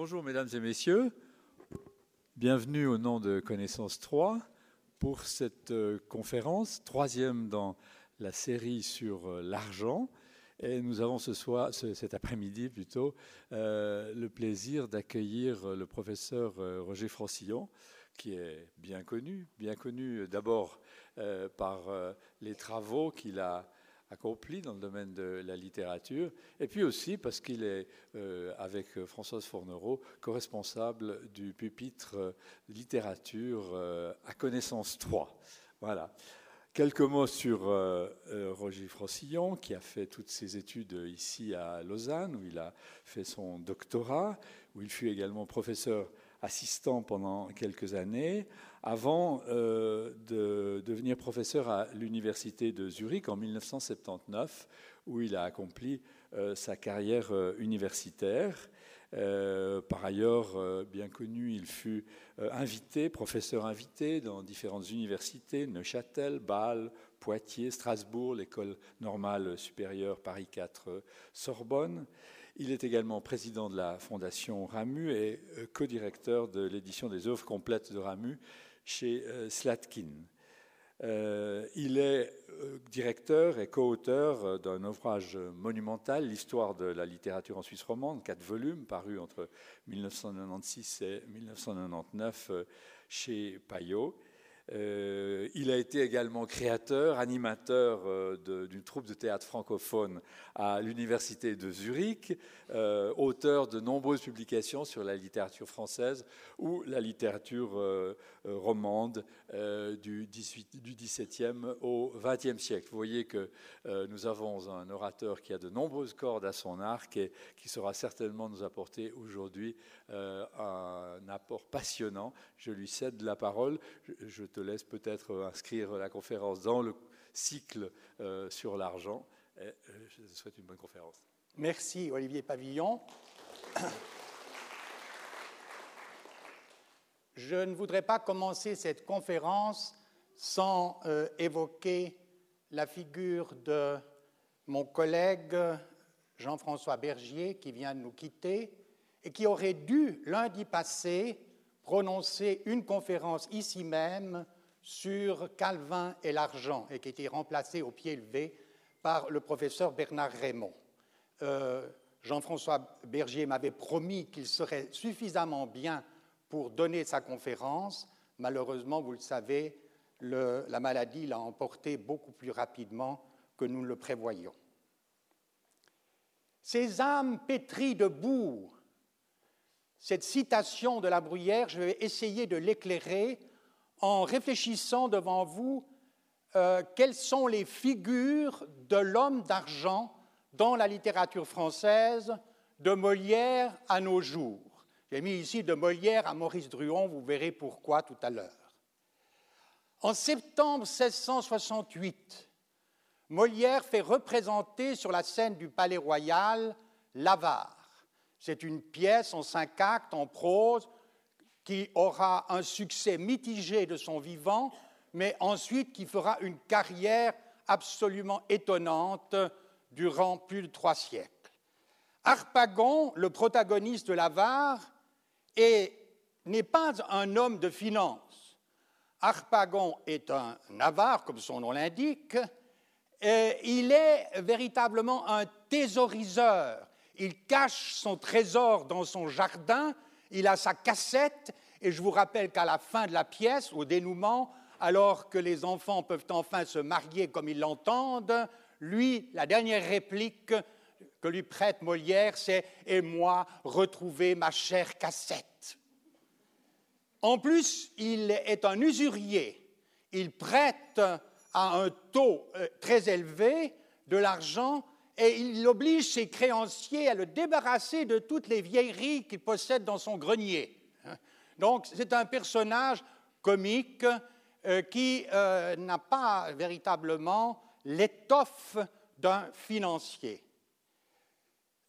Bonjour mesdames et messieurs, bienvenue au nom de Connaissance 3 pour cette euh, conférence, troisième dans la série sur euh, l'argent. Et nous avons ce soir, cet après-midi plutôt, euh, le plaisir d'accueillir le professeur Roger Francillon, qui est bien connu, bien connu d'abord par les travaux qu'il a accompli dans le domaine de la littérature, et puis aussi parce qu'il est, euh, avec Françoise Fournereau, co-responsable du pupitre euh, littérature euh, à connaissance 3. Voilà. Quelques mots sur Roger Francillon, qui a fait toutes ses études ici à Lausanne, où il a fait son doctorat, où il fut également professeur assistant pendant quelques années, avant euh, de devenir professeur à l'université de Zurich en 1979, où il a accompli euh, sa carrière euh, universitaire. par ailleurs, bien connu, il fut invité, professeur invité dans différentes universités, Neuchâtel, Bâle, Poitiers, Strasbourg, l'école normale supérieure Paris 4, Sorbonne. Il est également président de la Fondation Ramu et euh, co-directeur de l'édition des œuvres complètes de Ramu chez euh, Slatkin. Euh, il est directeur et co-auteur d'un ouvrage monumental, L'histoire de la littérature en Suisse romande, quatre volumes parus entre 1996 et 1999 chez Payot. Euh, il a été également créateur, animateur euh, d'une troupe de théâtre francophone à l'université de Zurich, euh, auteur de nombreuses publications sur la littérature française ou la littérature romande du, 18, du, XVIIe au XXe siècle. Vous voyez que nous avons un orateur qui a de nombreuses cordes à son arc et qui saura certainement nous apporter aujourd'hui un apport passionnant. Je lui cède la parole. Laisse peut-être inscrire la conférence dans le cycle euh, sur l'argent. Euh, je te souhaite une bonne conférence. Merci Olivier Pavillon. Je ne voudrais pas commencer cette conférence sans euh, évoquer la figure de mon collègue Jean-François Bergier qui vient de nous quitter et qui aurait dû lundi passé prononcer une conférence ici même sur Calvin et l'argent et qui a été remplacée au pied levé par le professeur Bernard Raymond. Euh, Jean-François Bergier m'avait promis qu'il serait suffisamment bien pour donner sa conférence. Malheureusement, vous le savez, la maladie l'a emporté beaucoup plus rapidement que nous le prévoyions. Ces âmes pétries de boue cette citation de la Bruyère, je vais essayer de l'éclairer en réfléchissant devant vous euh, quelles sont les figures de l'homme d'argent dans la littérature française de Molière à nos jours. J'ai mis ici de Molière à Maurice Druon, vous verrez pourquoi tout à l'heure. En septembre 1668, Molière fait représenter sur la scène du Palais Royal l'avare c'est une pièce en cinq actes, en prose, qui aura un succès mitigé de son vivant, mais ensuite qui fera une carrière absolument étonnante durant plus de trois siècles. Harpagon, le protagoniste de l'avare, n'est pas un homme de finance. Harpagon est un avare, comme son nom l'indique, il est véritablement un thésauriseur il cache son trésor dans son jardin, il a sa cassette, et je vous rappelle qu'à la fin de la pièce, au dénouement, alors que les enfants peuvent enfin se marier comme ils l'entendent, lui, la dernière réplique que lui prête Molière, c'est Et moi, retrouver ma chère cassette. En plus, il est un usurier. Il prête à un taux euh, très élevé de l'argent et il oblige ses créanciers à le débarrasser de toutes les vieilleries qu'il possède dans son grenier. Donc c'est un personnage comique euh, qui euh, n'a pas véritablement l'étoffe d'un financier.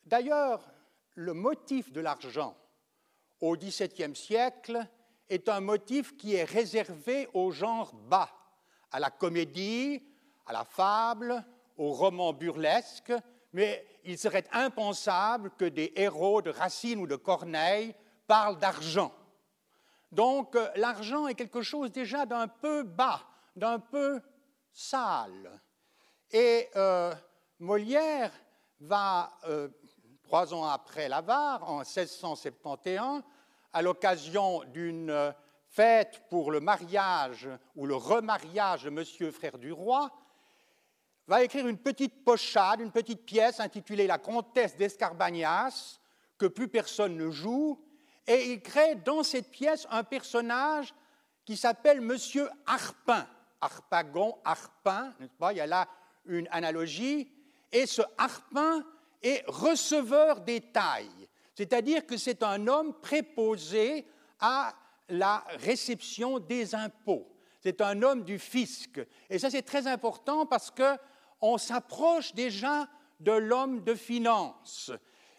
D'ailleurs, le motif de l'argent au XVIIe siècle est un motif qui est réservé au genre bas, à la comédie, à la fable, au roman burlesque, mais il serait impensable que des héros de Racine ou de Corneille parlent d'argent. Donc euh, l'argent est quelque chose déjà d'un peu bas, d'un peu sale. Et euh, Molière va, euh, trois ans après l'avare, en 1671, à l'occasion d'une fête pour le mariage ou le remariage de Monsieur Frère du Roi, va écrire une petite pochade, une petite pièce intitulée La comtesse d'Escarbagnas, que plus personne ne joue, et il crée dans cette pièce un personnage qui s'appelle Monsieur Harpin. Harpagon, Harpin, n'est-ce pas? Il y a là une analogie. Et ce Harpin est receveur des tailles, c'est-à-dire que c'est un homme préposé à la réception des impôts. C'est un homme du fisc. Et ça, c'est très important parce qu'on s'approche déjà de l'homme de finance.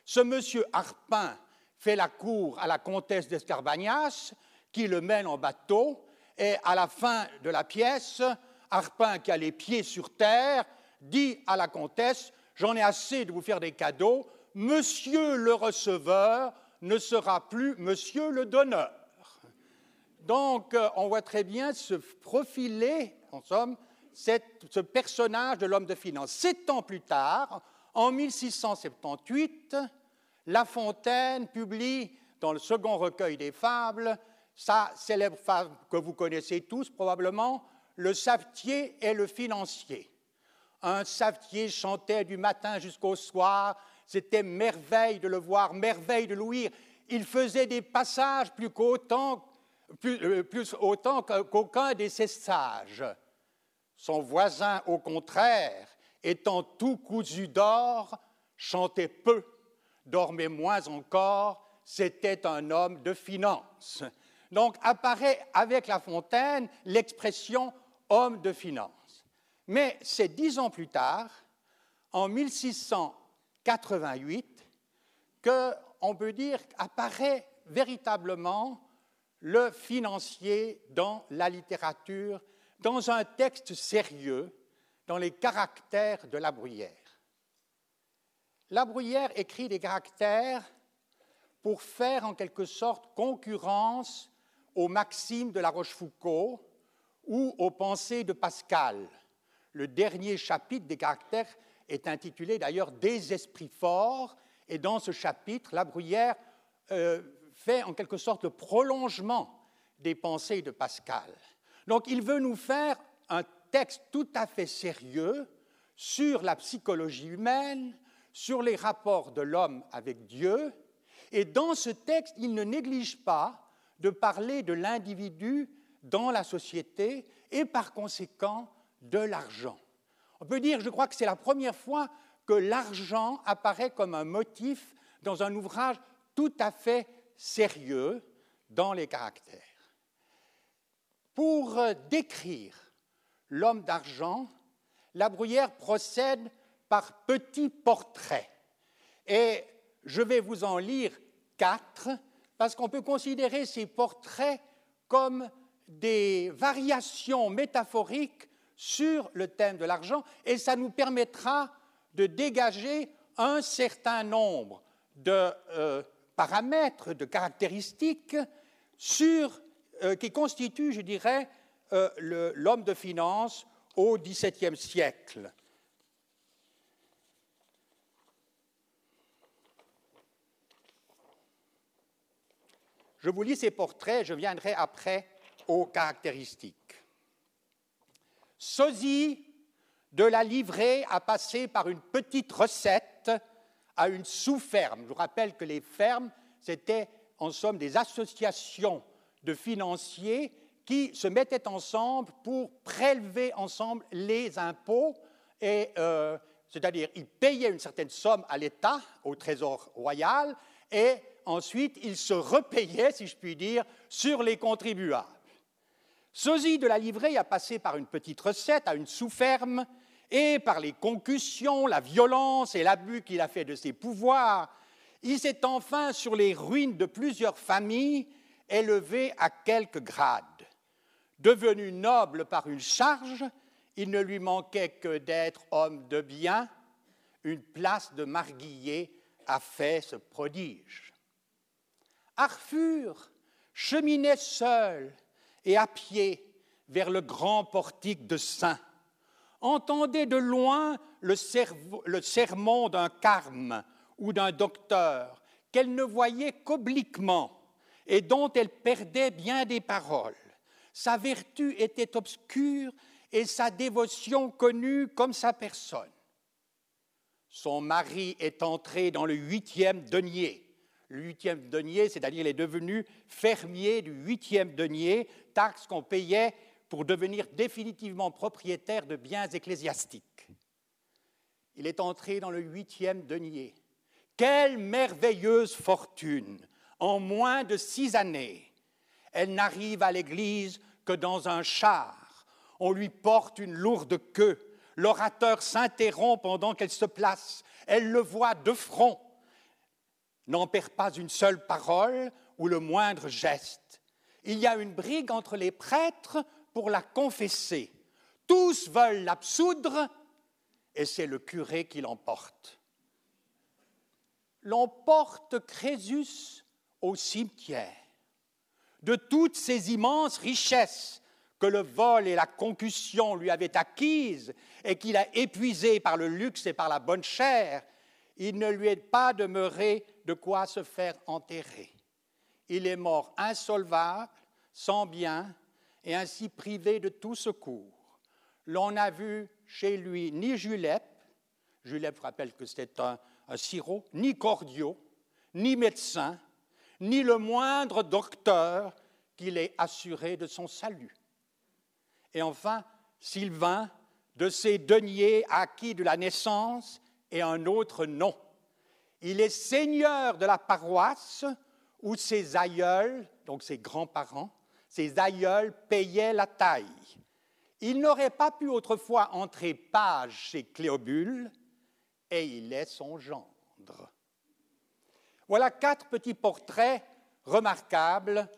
Ce monsieur Harpin fait la cour à la comtesse d'Escarbagnas, qui le mène en bateau, et à la fin de la pièce, Harpin, qui a les pieds sur terre, dit à la comtesse J'en ai assez de vous faire des cadeaux, monsieur le receveur ne sera plus monsieur le donneur. Donc, euh, on voit très bien se profiler, en somme, ce personnage de l'homme de finance. Sept ans plus tard, en 1678, La Fontaine publie dans le second recueil des fables sa célèbre fable que vous connaissez tous probablement, Le savetier et le financier. Un savetier chantait du matin jusqu'au soir, c'était merveille de le voir, merveille de l'ouïr. Il faisait des passages plus qu'autant plus, autant qu'aucun de ses sages. Son voisin, au contraire, étant tout cousu d'or, chantait peu, dormait moins encore, c'était un homme de finance. Donc apparaît avec La Fontaine l'expression homme de finance. Mais c'est dix ans plus tard, en 1688, qu'on peut dire apparaît véritablement le financier dans la littérature, dans un texte sérieux, dans les caractères de la bruyère. La bruyère écrit des caractères pour faire en quelque sorte concurrence aux maximes de la Rochefoucauld ou aux pensées de Pascal. Le dernier chapitre des caractères est intitulé d'ailleurs Des esprits forts, et dans ce chapitre, la bruyère euh, fait en quelque sorte le prolongement des pensées de Pascal. Donc il veut nous faire un texte tout à fait sérieux sur la psychologie humaine, sur les rapports de l'homme avec Dieu, et dans ce texte, il ne néglige pas de parler de l'individu dans la société et par conséquent de l'argent. On peut dire, je crois que c'est la première fois que l'argent apparaît comme un motif dans un ouvrage tout à fait sérieux dans les caractères. Pour euh, décrire l'homme d'argent, la bruyère procède par petits portraits. Et je vais vous en lire quatre, parce qu'on peut considérer ces portraits comme des variations métaphoriques sur le thème de l'argent, et ça nous permettra de dégager un certain nombre de euh, paramètres, de caractéristiques sur, euh, qui constituent, je dirais, euh, l'homme de finance au XVIIe siècle. Je vous lis ces portraits, je viendrai après aux caractéristiques. Sosie de la livrée a passé par une petite recette à une sous-ferme. Je vous rappelle que les fermes, c'était en somme des associations de financiers qui se mettaient ensemble pour prélever ensemble les impôts, et, euh, c'est-à-dire ils payaient une certaine somme à l'État, au Trésor royal, et ensuite ils se repayaient, si je puis dire, sur les contribuables. Sosie de la livrée a passé par une petite recette à une sous-ferme et par les concussions, la violence et l'abus qu'il a fait de ses pouvoirs, il s'est enfin, sur les ruines de plusieurs familles, élevé à quelques grades. Devenu noble par une charge, il ne lui manquait que d'être homme de bien, une place de marguillier a fait ce prodige. Arthur cheminait seul et à pied vers le grand portique de Saint, entendait de loin le, sermon d'un carme ou d'un docteur qu'elle ne voyait qu'obliquement et dont elle perdait bien des paroles. Sa vertu était obscure et sa dévotion connue comme sa personne. Son mari est entré dans le huitième denier. Le huitième denier, c'est-à-dire il est devenu fermier du huitième denier, taxe qu'on payait pour devenir définitivement propriétaire de biens ecclésiastiques. Il est entré dans le huitième denier. Quelle merveilleuse fortune En moins de six années, elle n'arrive à l'église que dans un char. On lui porte une lourde queue. L'orateur s'interrompt pendant qu'elle se place. Elle le voit de front, n'en perd pas une seule parole ou le moindre geste. Il y a une brigue entre les prêtres pour la confesser. Tous veulent l'absoudre et c'est le curé qui l'emporte. L'on porte Crésus au cimetière. De toutes ces immenses richesses que le vol et la concussion lui avaient acquises et qu'il a épuisées par le luxe et par la bonne chair, il ne lui est pas demeuré de quoi se faire enterrer. Il est mort insolvable, sans bien, et ainsi privé de tout secours. L'on n'a vu chez lui ni Julep, Julep rappelle que c'était un, un sirop, ni Cordio, ni médecin, ni le moindre docteur qui l'ait assuré de son salut. Et enfin, Sylvain, de ses deniers acquis de la naissance et un autre nom. Il est seigneur de la paroisse où ses aïeuls, donc ses grands-parents, ses aïeuls payaient la taille. Il n'aurait pas pu autrefois entrer page chez Cléobule, et il est son gendre. Voilà quatre petits portraits remarquables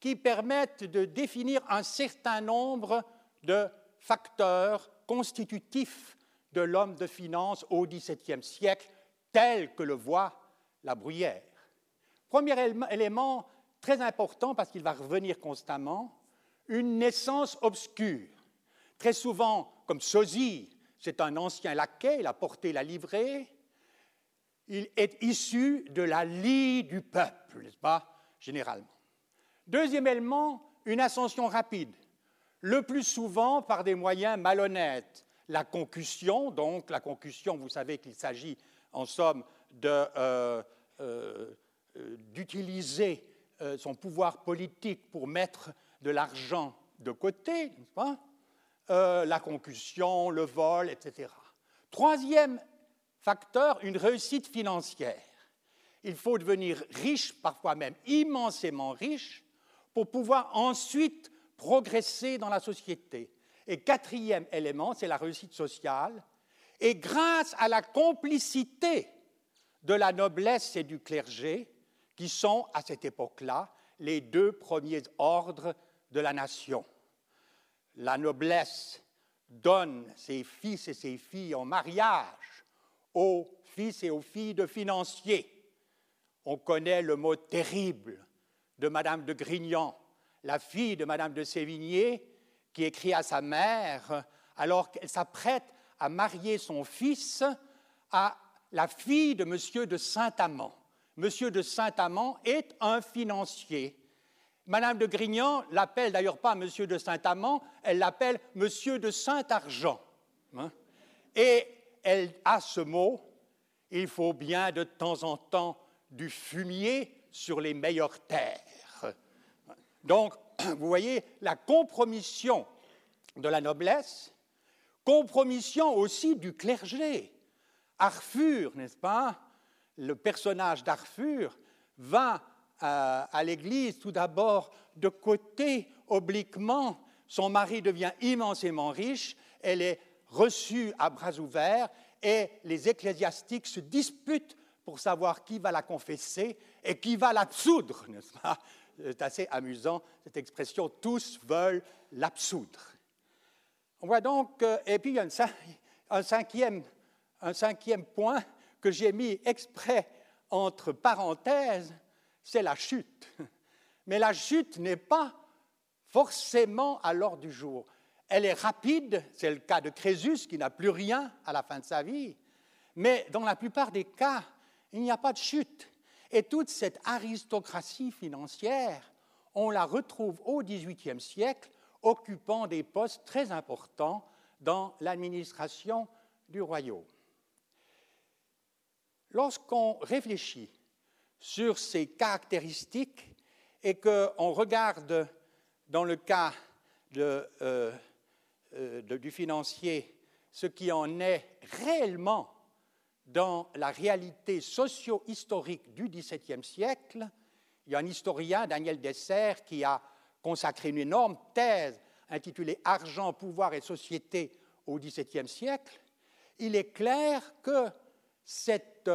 qui permettent de définir un certain nombre de facteurs constitutifs de l'homme de finance au XVIIe siècle, tel que le voit la bruyère. Premier élément très important parce qu'il va revenir constamment, une naissance obscure. Très souvent, comme sosie, c'est un ancien laquais, il a porté la livrée, il est issu de la lie du peuple, n'est-ce pas, généralement. Deuxième élément, une ascension rapide, le plus souvent par des moyens malhonnêtes. La concussion, donc la concussion, vous savez qu'il s'agit en somme euh, euh, d'utiliser euh, son pouvoir politique pour mettre de l'argent de côté, n'est-ce pas la concussion, le vol, etc. Troisième facteur, une réussite financière. Il faut devenir riche, parfois même immensément riche, pour pouvoir ensuite progresser dans la société. Et quatrième élément, c'est la réussite sociale. Et grâce à la complicité de la noblesse et du clergé, qui sont à cette époque-là les deux premiers ordres de la nation. La noblesse donne ses fils et ses filles en mariage aux fils et aux filles de financiers. On connaît le mot terrible de Madame de Grignan, la fille de Madame de Sévigné, qui écrit à sa mère, alors qu'elle s'apprête à marier son fils à la fille de Monsieur de Saint-Amand. Monsieur de Saint-Amand est un financier. Madame de Grignan l'appelle d'ailleurs pas Monsieur de Saint-Amand, elle l'appelle Monsieur de Saint-Argent. Hein. Et elle a ce mot, il faut bien de temps en temps du fumier sur les meilleures terres. Donc, vous voyez, la compromission de la noblesse, compromission aussi du clergé. Arthur, n'est-ce pas Le personnage d'Arthur va à, à l'église tout d'abord de côté, obliquement. Son mari devient immensément riche, elle est reçue à bras ouverts et les ecclésiastiques se disputent pour savoir qui va la confesser et qui va l'absoudre, n'est-ce pas? C'est assez amusant, cette expression, tous veulent l'absoudre. On voit donc, et puis il y a un cinquième un cinquième point que j'ai mis exprès entre parenthèses, c'est la chute. Mais la chute n'est pas forcément à l'ordre du jour. Elle est rapide, c'est le cas de Crésus qui n'a plus rien à la fin de sa vie, mais dans la plupart des cas, il n'y a pas de chute. Et toute cette aristocratie financière, on la retrouve au XVIIIe siècle, occupant des postes très importants dans l'administration du royaume. Lorsqu'on réfléchit sur ces caractéristiques et qu'on regarde dans le cas euh, euh, du financier ce qui en est réellement dans la réalité socio-historique du XVIIe siècle, il y a un historien, Daniel Dessert, qui a consacré une énorme thèse intitulée Argent, pouvoir et société au XVIIe siècle. Il est clair que cette,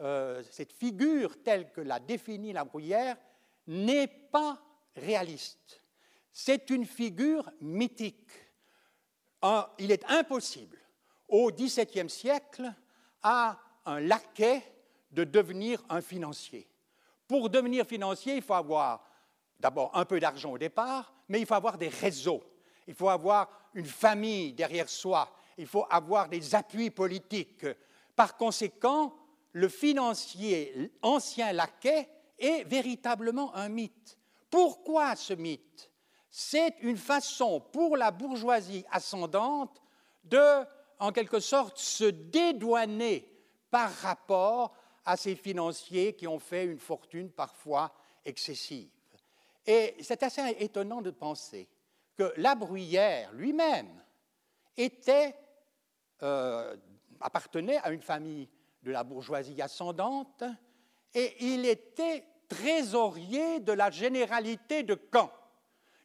euh, cette figure telle que l'a définie la Bruyère n'est pas réaliste. C'est une figure mythique. Il est impossible au XVIIe siècle à un laquais de devenir un financier. Pour devenir financier, il faut avoir d'abord un peu d'argent au départ, mais il faut avoir des réseaux, il faut avoir une famille derrière soi, il faut avoir des appuis politiques. Par conséquent, le financier ancien laquais est véritablement un mythe. Pourquoi ce mythe? C'est une façon pour la bourgeoisie ascendante de en quelque sorte se dédouaner par rapport à ces financiers qui ont fait une fortune parfois excessive. Et c'est assez étonnant de penser que la Bruyère lui-même euh, appartenait à une famille de la bourgeoisie ascendante et il était trésorier de la généralité de Caen.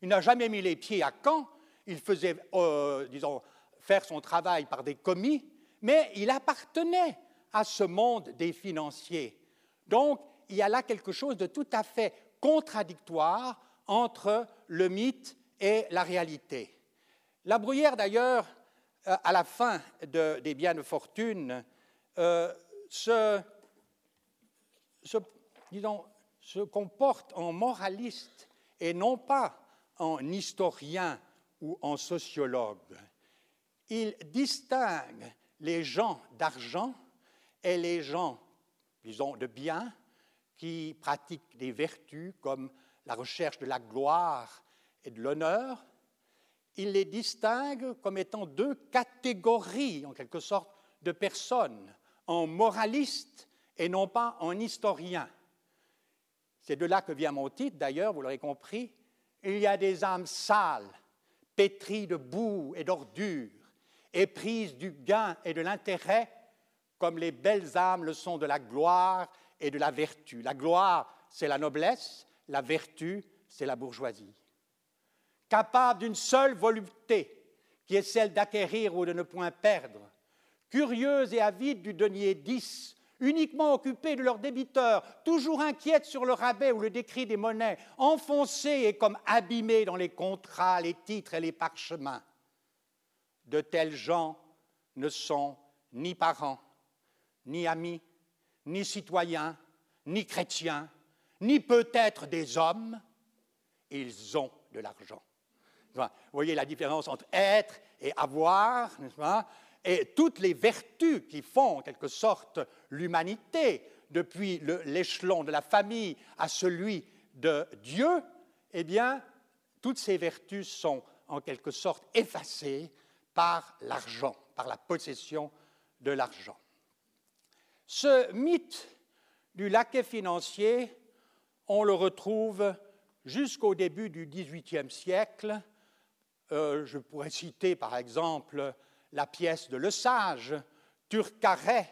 Il n'a jamais mis les pieds à Caen, il faisait, euh, disons, faire son travail par des commis, mais il appartenait à ce monde des financiers. Donc, il y a là quelque chose de tout à fait contradictoire entre le mythe et la réalité. La Bruyère, d'ailleurs, à la fin des biens de fortune, euh, se, se comporte en moraliste et non pas en historien ou en sociologue il distingue les gens d'argent et les gens, disons, de bien, qui pratiquent des vertus comme la recherche de la gloire et de l'honneur. Il les distingue comme étant deux catégories, en quelque sorte, de personnes, en moralistes et non pas en historiens. C'est de là que vient mon titre, d'ailleurs, vous l'aurez compris. Il y a des âmes sales, pétries de boue et d'ordures, éprise du gain et de l'intérêt, comme les belles âmes le sont de la gloire et de la vertu. La gloire, c'est la noblesse, la vertu, c'est la bourgeoisie. Capable d'une seule volupté, qui est celle d'acquérir ou de ne point perdre, curieuse et avide du denier 10, uniquement occupée de leurs débiteurs, toujours inquiète sur le rabais ou le décrit des monnaies, enfoncée et comme abîmée dans les contrats, les titres et les parchemins. De tels gens ne sont ni parents, ni amis, ni citoyens, ni chrétiens, ni peut-être des hommes, ils ont de l'argent. Vous voyez la différence entre être et avoir, n'est-ce pas? Et toutes les vertus qui font en quelque sorte l'humanité, depuis l'échelon de la famille à celui de Dieu, eh bien, toutes ces vertus sont en quelque sorte effacées par l'argent, par la possession de l'argent. Ce mythe du laquais financier, on le retrouve jusqu'au début du XVIIIe siècle. Euh, je pourrais citer par exemple la pièce de Le Sage, Turcaret,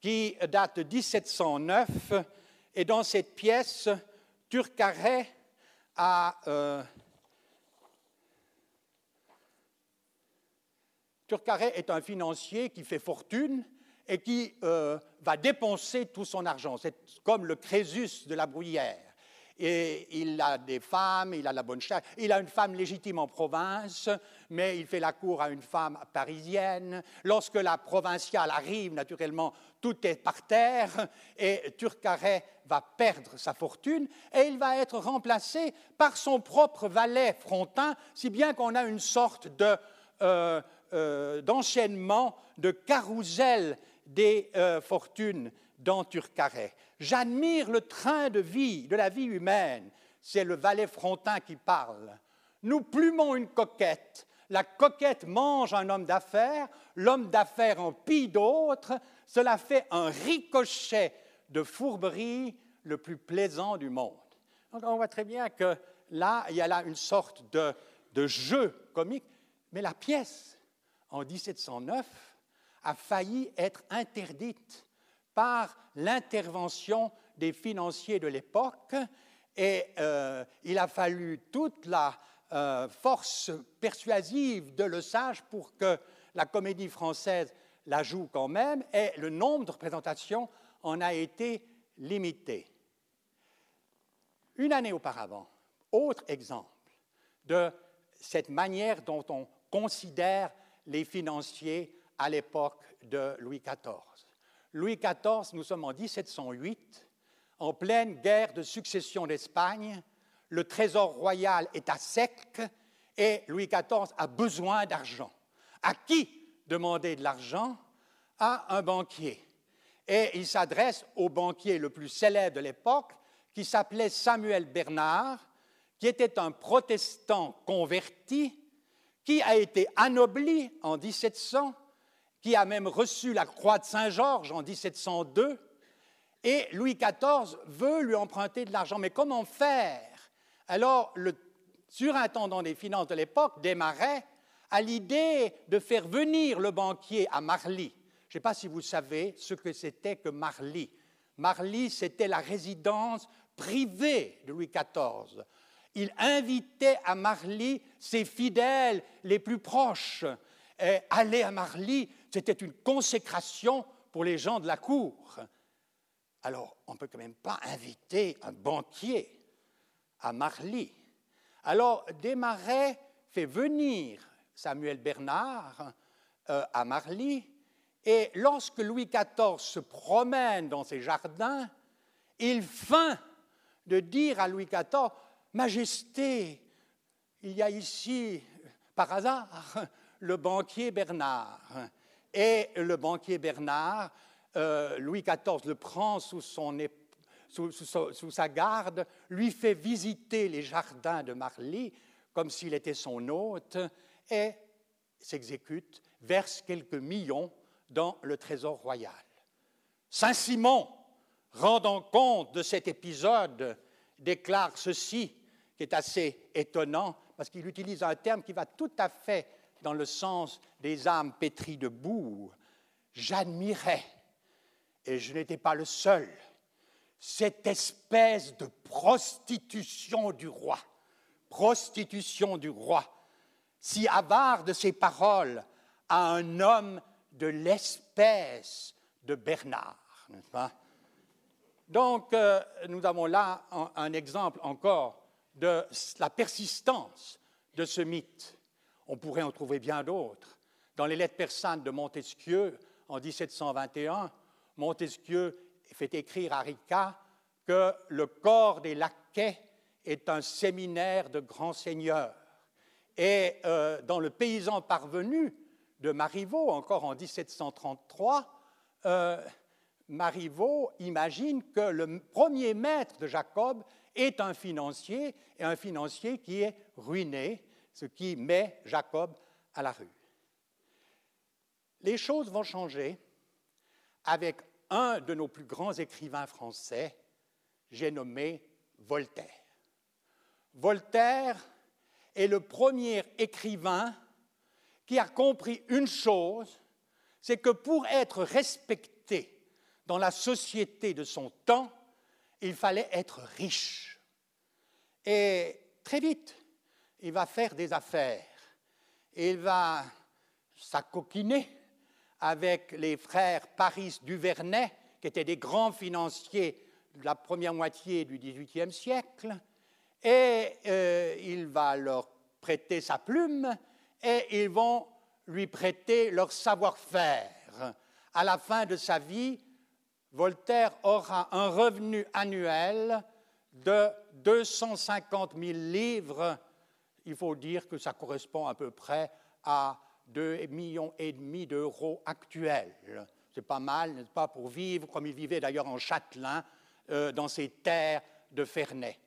qui date de 1709. Et dans cette pièce, euh, Turcaret est un financier qui fait fortune et qui euh, va dépenser tout son argent. C'est comme le Crésus de la bruyère. Et il a des femmes, il a la bonne chair, il a une femme légitime en province, mais il fait la cour à une femme parisienne. Lorsque la provinciale arrive, naturellement, tout est par terre et Turcaret va perdre sa fortune et il va être remplacé par son propre valet Frontin, si bien qu'on a une sorte de, euh, euh, d'enchaînement, de carrousel des euh, fortunes dans Turcaret. J'admire le train de vie, de la vie humaine. C'est le valet Frontin qui parle. Nous plumons une coquette. La coquette mange un homme d'affaires, l'homme d'affaires en pille d'autres. Cela fait un ricochet de fourberie le plus plaisant du monde. On voit très bien que là, il y a là une sorte de, de jeu comique, mais la pièce, en 1709, a failli être interdite par l'intervention des financiers de l'époque et euh, il a fallu toute la euh, force persuasive de Le Sage pour que la comédie française la joue quand même et le nombre de représentations en a été limité. Une année auparavant, autre exemple de cette manière dont on considère les financiers à l'époque de Louis XIV. Louis XIV, nous sommes en 1708, en pleine guerre de succession d'Espagne, le trésor royal est à sec et Louis XIV a besoin d'argent. À qui demander de l'argent? À un banquier. Et il s'adresse au banquier le plus célèbre de l'époque, qui s'appelait Samuel Bernard, qui était un protestant converti, qui a été anobli en 1700 qui a même reçu la croix de Saint-Georges en 1702, et Louis XIV veut lui emprunter de l'argent. Mais comment faire? Alors, le surintendant des finances de l'époque, Desmarais, a l'idée de faire venir le banquier à Marly. Je ne sais pas si vous savez ce que c'était que Marly. Marly, c'était la résidence privée de Louis XIV. Il invitait à Marly ses fidèles les plus proches. Et aller à Marly, c'était une consécration pour les gens de la cour. Alors, on ne peut quand même pas inviter un banquier à Marly. Alors, Desmarais fait venir Samuel Bernard euh, à Marly, et lorsque Louis XIV se promène dans ses jardins, il feint de dire à Louis XIV, Majesté, il y a ici, par hasard, le banquier Bernard. Et le banquier Bernard, euh, Louis XIV le prend sous, son, sous, sous, sa garde, lui fait visiter les jardins de Marly comme s'il était son hôte et s'exécute, verse quelques millions dans le trésor royal. Saint-Simon, rendant compte de cet épisode, déclare ceci, qui est assez étonnant, parce qu'il utilise un terme qui va tout à fait dans le sens des âmes pétries de boue, j'admirais, et je n'étais pas le seul, cette espèce de prostitution du roi, prostitution du roi, si avare de ses paroles à un homme de l'espèce de Bernard, Donc, euh, nous avons là un exemple encore de la persistance de ce mythe. On pourrait en trouver bien d'autres. Dans les lettres persanes de Montesquieu, en 1721, Montesquieu fait écrire à Rica que le corps des laquais est un séminaire de grands seigneurs. Et euh, dans le paysan parvenu de Marivaux, encore en 1733, euh, Marivaux imagine que le premier maître de Jacob est un financier, et un financier qui est ruiné, ce qui met Jacob à la rue. Les choses vont changer avec un de nos plus grands écrivains français, j'ai nommé Voltaire. Voltaire est le premier écrivain qui a compris une chose, c'est que pour être respecté dans la société de son temps, il fallait être riche. Et très vite, il va faire des affaires. Il va s'acoquiner avec les frères Paris Duvernay, qui étaient des grands financiers la première moitié du XVIIIe siècle, et euh, il va leur prêter sa plume, et ils vont lui prêter leur savoir-faire. À la fin de sa vie, Voltaire aura un revenu annuel de 250 000 livres. Il faut dire que ça correspond à peu près à 2 millions et demi d'euros actuels. C'est pas mal, n'est-ce pas, pour vivre, comme il vivait d'ailleurs en Châtelain, euh, dans ces terres de Ferney.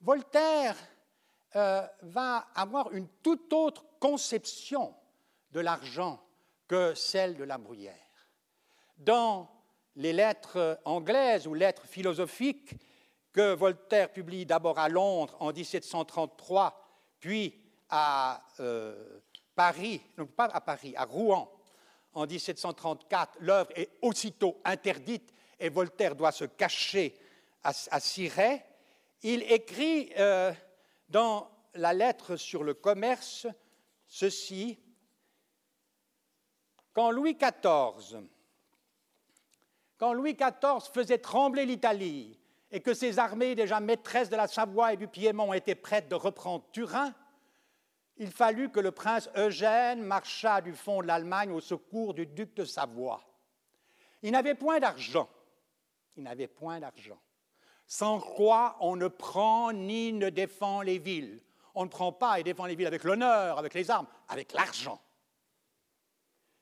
Voltaire euh, va avoir une toute autre conception de l'argent que celle de la bruyère. Dans les lettres anglaises ou lettres philosophiques que Voltaire publie d'abord à Londres en 1733, puis à euh, Paris, non pas à Paris, à Rouen en 1734, l'œuvre est aussitôt interdite et Voltaire doit se cacher à, à. Il écrit euh, dans la lettre sur le commerce ceci quand Louis XIV faisait trembler l'Italie et que ses armées, déjà maîtresses de la Savoie et du Piémont, étaient prêtes de reprendre Turin, il fallut que le prince Eugène marchât du fond de l'Allemagne au secours du duc de Savoie. Il n'avait point d'argent. Il n'avait point d'argent. Sans quoi on ne prend ni ne défend les villes. On ne prend pas et défend les villes avec l'honneur, avec les armes, avec l'argent.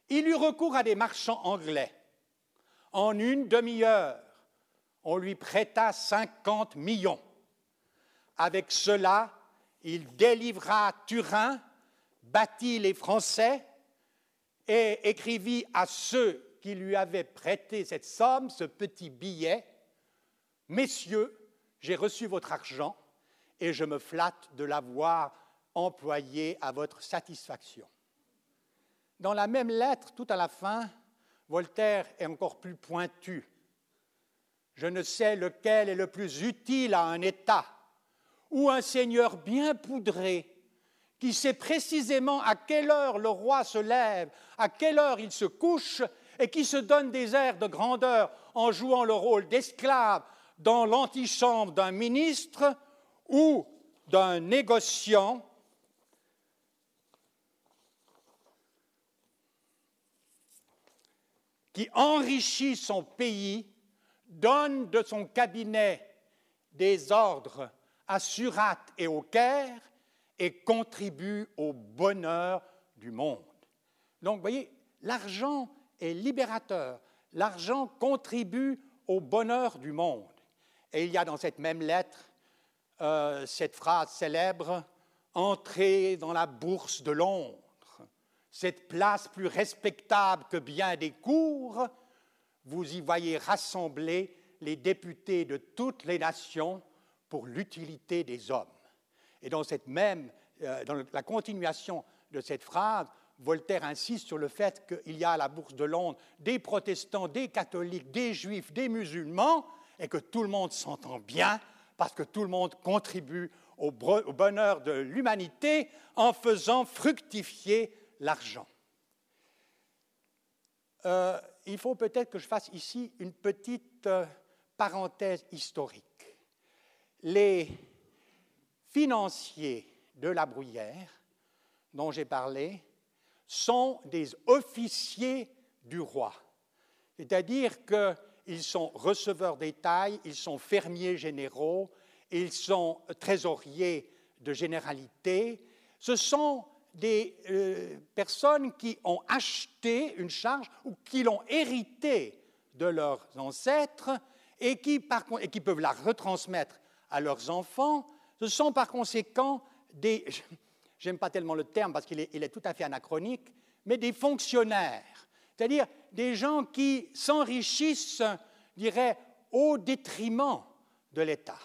Il eut recours à des marchands anglais. En une demi-heure, on lui prêta 50 millions. Avec cela, il délivra Turin, battit les Français et écrivit à ceux qui lui avaient prêté cette somme, ce petit billet, Messieurs, j'ai reçu votre argent et je me flatte de l'avoir employé à votre satisfaction. Dans la même lettre, tout à la fin, Voltaire est encore plus pointu. Je ne sais lequel est le plus utile à un État ou un seigneur bien poudré qui sait précisément à quelle heure le roi se lève, à quelle heure il se couche, et qui se donne des airs de grandeur en jouant le rôle d'esclave dans l'antichambre d'un ministre ou d'un négociant. qui enrichit son pays, donne de son cabinet des ordres à Surat et au Caire et contribue au bonheur du monde. Donc, vous voyez, l'argent est libérateur. L'argent contribue au bonheur du monde. Et il y a dans cette même lettre euh, cette phrase célèbre Entrez dans la bourse de Londres, cette place plus respectable que bien des cours, vous y voyez rassembler les députés de toutes les nations pour l'utilité des hommes. Et dans cette même, euh, dans la continuation de cette phrase, Voltaire insiste sur le fait qu'il y a à la Bourse de Londres des protestants, des catholiques, des juifs, des musulmans, et que tout le monde s'entend bien parce que tout le monde contribue au bonheur de l'humanité en faisant fructifier l'argent. Euh, il faut peut-être que je fasse ici une petite euh, parenthèse historique les financiers de la bruyère dont j'ai parlé sont des officiers du roi. C'est-à-dire qu'ils sont receveurs des tailles, ils sont fermiers généraux, ils sont trésoriers de généralité. Ce sont des euh, personnes qui ont acheté une charge ou qui l'ont hérité de leurs ancêtres et qui, et qui peuvent la retransmettre à leurs enfants. Ce sont par conséquent des, j'aime pas tellement le terme parce qu'il est, est, tout à fait anachronique, mais des fonctionnaires, c'est-à-dire des gens qui s'enrichissent, dirais, au détriment de l'État.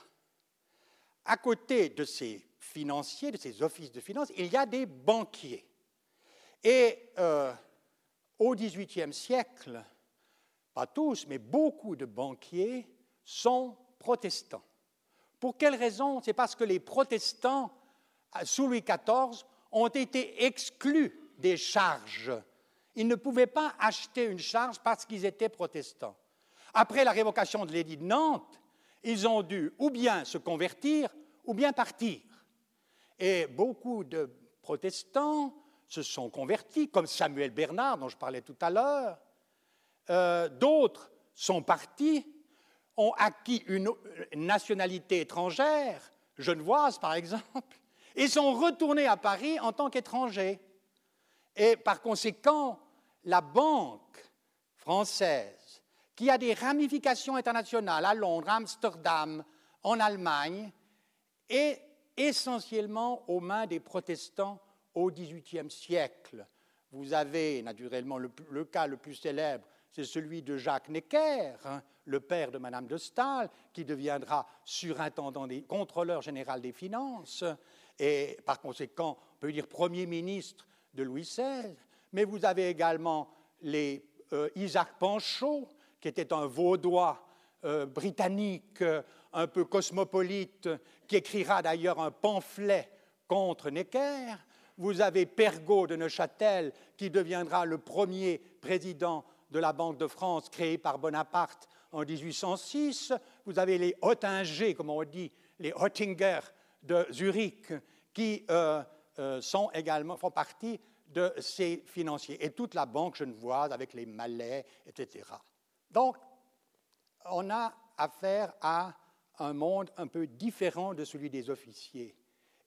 À côté de ces financiers, de ces offices de finances, il y a des banquiers. Et euh, au XVIIIe siècle, pas tous, mais beaucoup de banquiers sont protestants. Pour quelle raison? C'est parce que les protestants, sous Louis XIV, ont été exclus des charges. Ils ne pouvaient pas acheter une charge parce qu'ils étaient protestants. Après la révocation de l'édit de Nantes, ils ont dû ou bien se convertir ou bien partir. Et beaucoup de protestants se sont convertis, comme Samuel Bernard, dont je parlais tout à l'heure. Euh, d'autres sont partis, ont acquis une nationalité étrangère, genevoise par exemple, et sont retournés à Paris en tant qu'étrangers. Et par conséquent, la banque française, qui a des ramifications internationales à Londres, à Amsterdam, en Allemagne, est essentiellement aux mains des protestants au XVIIIe siècle. Vous avez naturellement le, cas le plus célèbre, c'est celui de Jacques Necker, hein, le père de Madame de Staël, qui deviendra surintendant des contrôleurs général des finances et par conséquent, on peut dire premier ministre de Louis XVI. Mais vous avez également les euh, Isaac Panchaud, qui était un vaudois euh, britannique, un peu cosmopolite, qui écrira d'ailleurs un pamphlet contre Necker. Vous avez Pergaud de Neuchâtel, qui deviendra le premier président de la Banque de France créé par Bonaparte en 1806. Vous avez les Hottinger, comme on dit, les Hottinger de Zurich, qui euh, euh, sont également, font partie de ces financiers. Et toute la banque genevoise avec les Malais, etc. Donc, on a affaire à un monde un peu différent de celui des officiers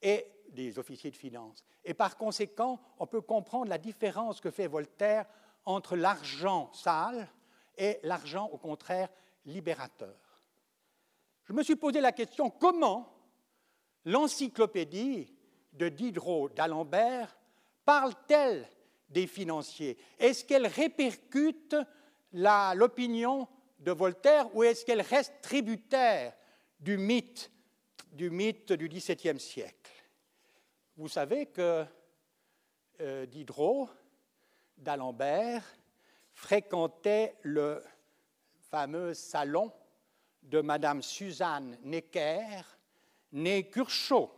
et des officiers de finance. Et par conséquent, on peut comprendre la différence que fait Voltaire entre l'argent sale et l'argent, au contraire, libérateur. Je me suis posé la question comment l'encyclopédie de Diderot d'Alembert parle-t-elle des financiers? Est-ce qu'elle répercute l'opinion de Voltaire ou est-ce qu'elle reste tributaire du mythe du, XVIIe siècle. Vous savez que euh, Diderot d'Alembert fréquentait le fameux salon de Madame Suzanne Necker, née Curchot,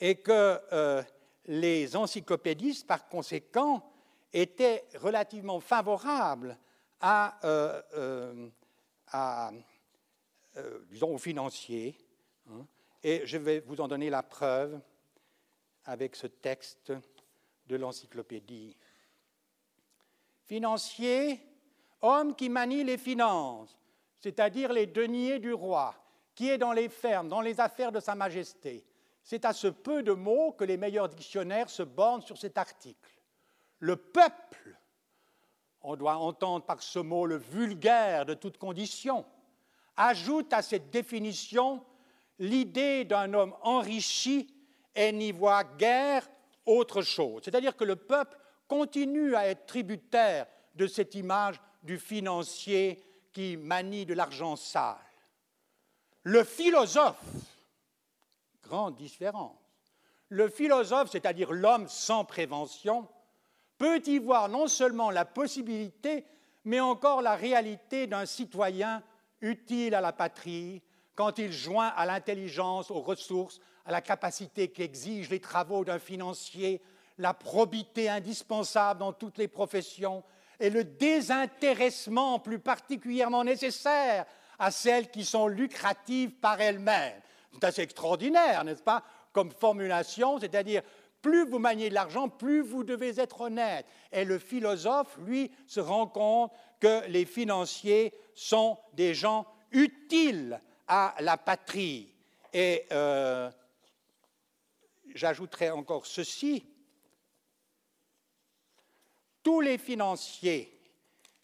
et que euh, les encyclopédistes, par conséquent, étaient relativement favorables à, euh, euh, disons, aux financiers. Hein. et je vais vous en donner la preuve avec ce texte de l'encyclopédie. Financier, homme qui manie les finances, c'est-à-dire les deniers du roi, qui est dans les fermes, dans les affaires de Sa Majesté, c'est à ce peu de mots que les meilleurs dictionnaires se bornent sur cet article. Le peuple, on doit entendre par ce mot le vulgaire de toute condition, ajoute à cette définition l'idée d'un homme enrichi et n'y voit guère autre chose. C'est-à-dire que le peuple continue à être tributaire de cette image du financier qui manie de l'argent sale. Le philosophe, grande différence. Le philosophe, c'est-à-dire l'homme sans prévention, peut y voir non seulement la possibilité, mais encore la réalité d'un citoyen utile à la patrie quand il joint à l'intelligence, aux ressources, à la capacité qu'exigent les travaux d'un financier, la probité indispensable dans toutes les professions et le désintéressement plus particulièrement nécessaire à celles qui sont lucratives par elles-mêmes. C'est assez extraordinaire, n'est-ce pas, comme formulation, c'est-à-dire plus vous maniez de l'argent, plus vous devez être honnête. Et le philosophe, lui, se rend compte que les financiers sont des gens utiles à la patrie. Et euh, j'ajouterai encore ceci. Tous les financiers,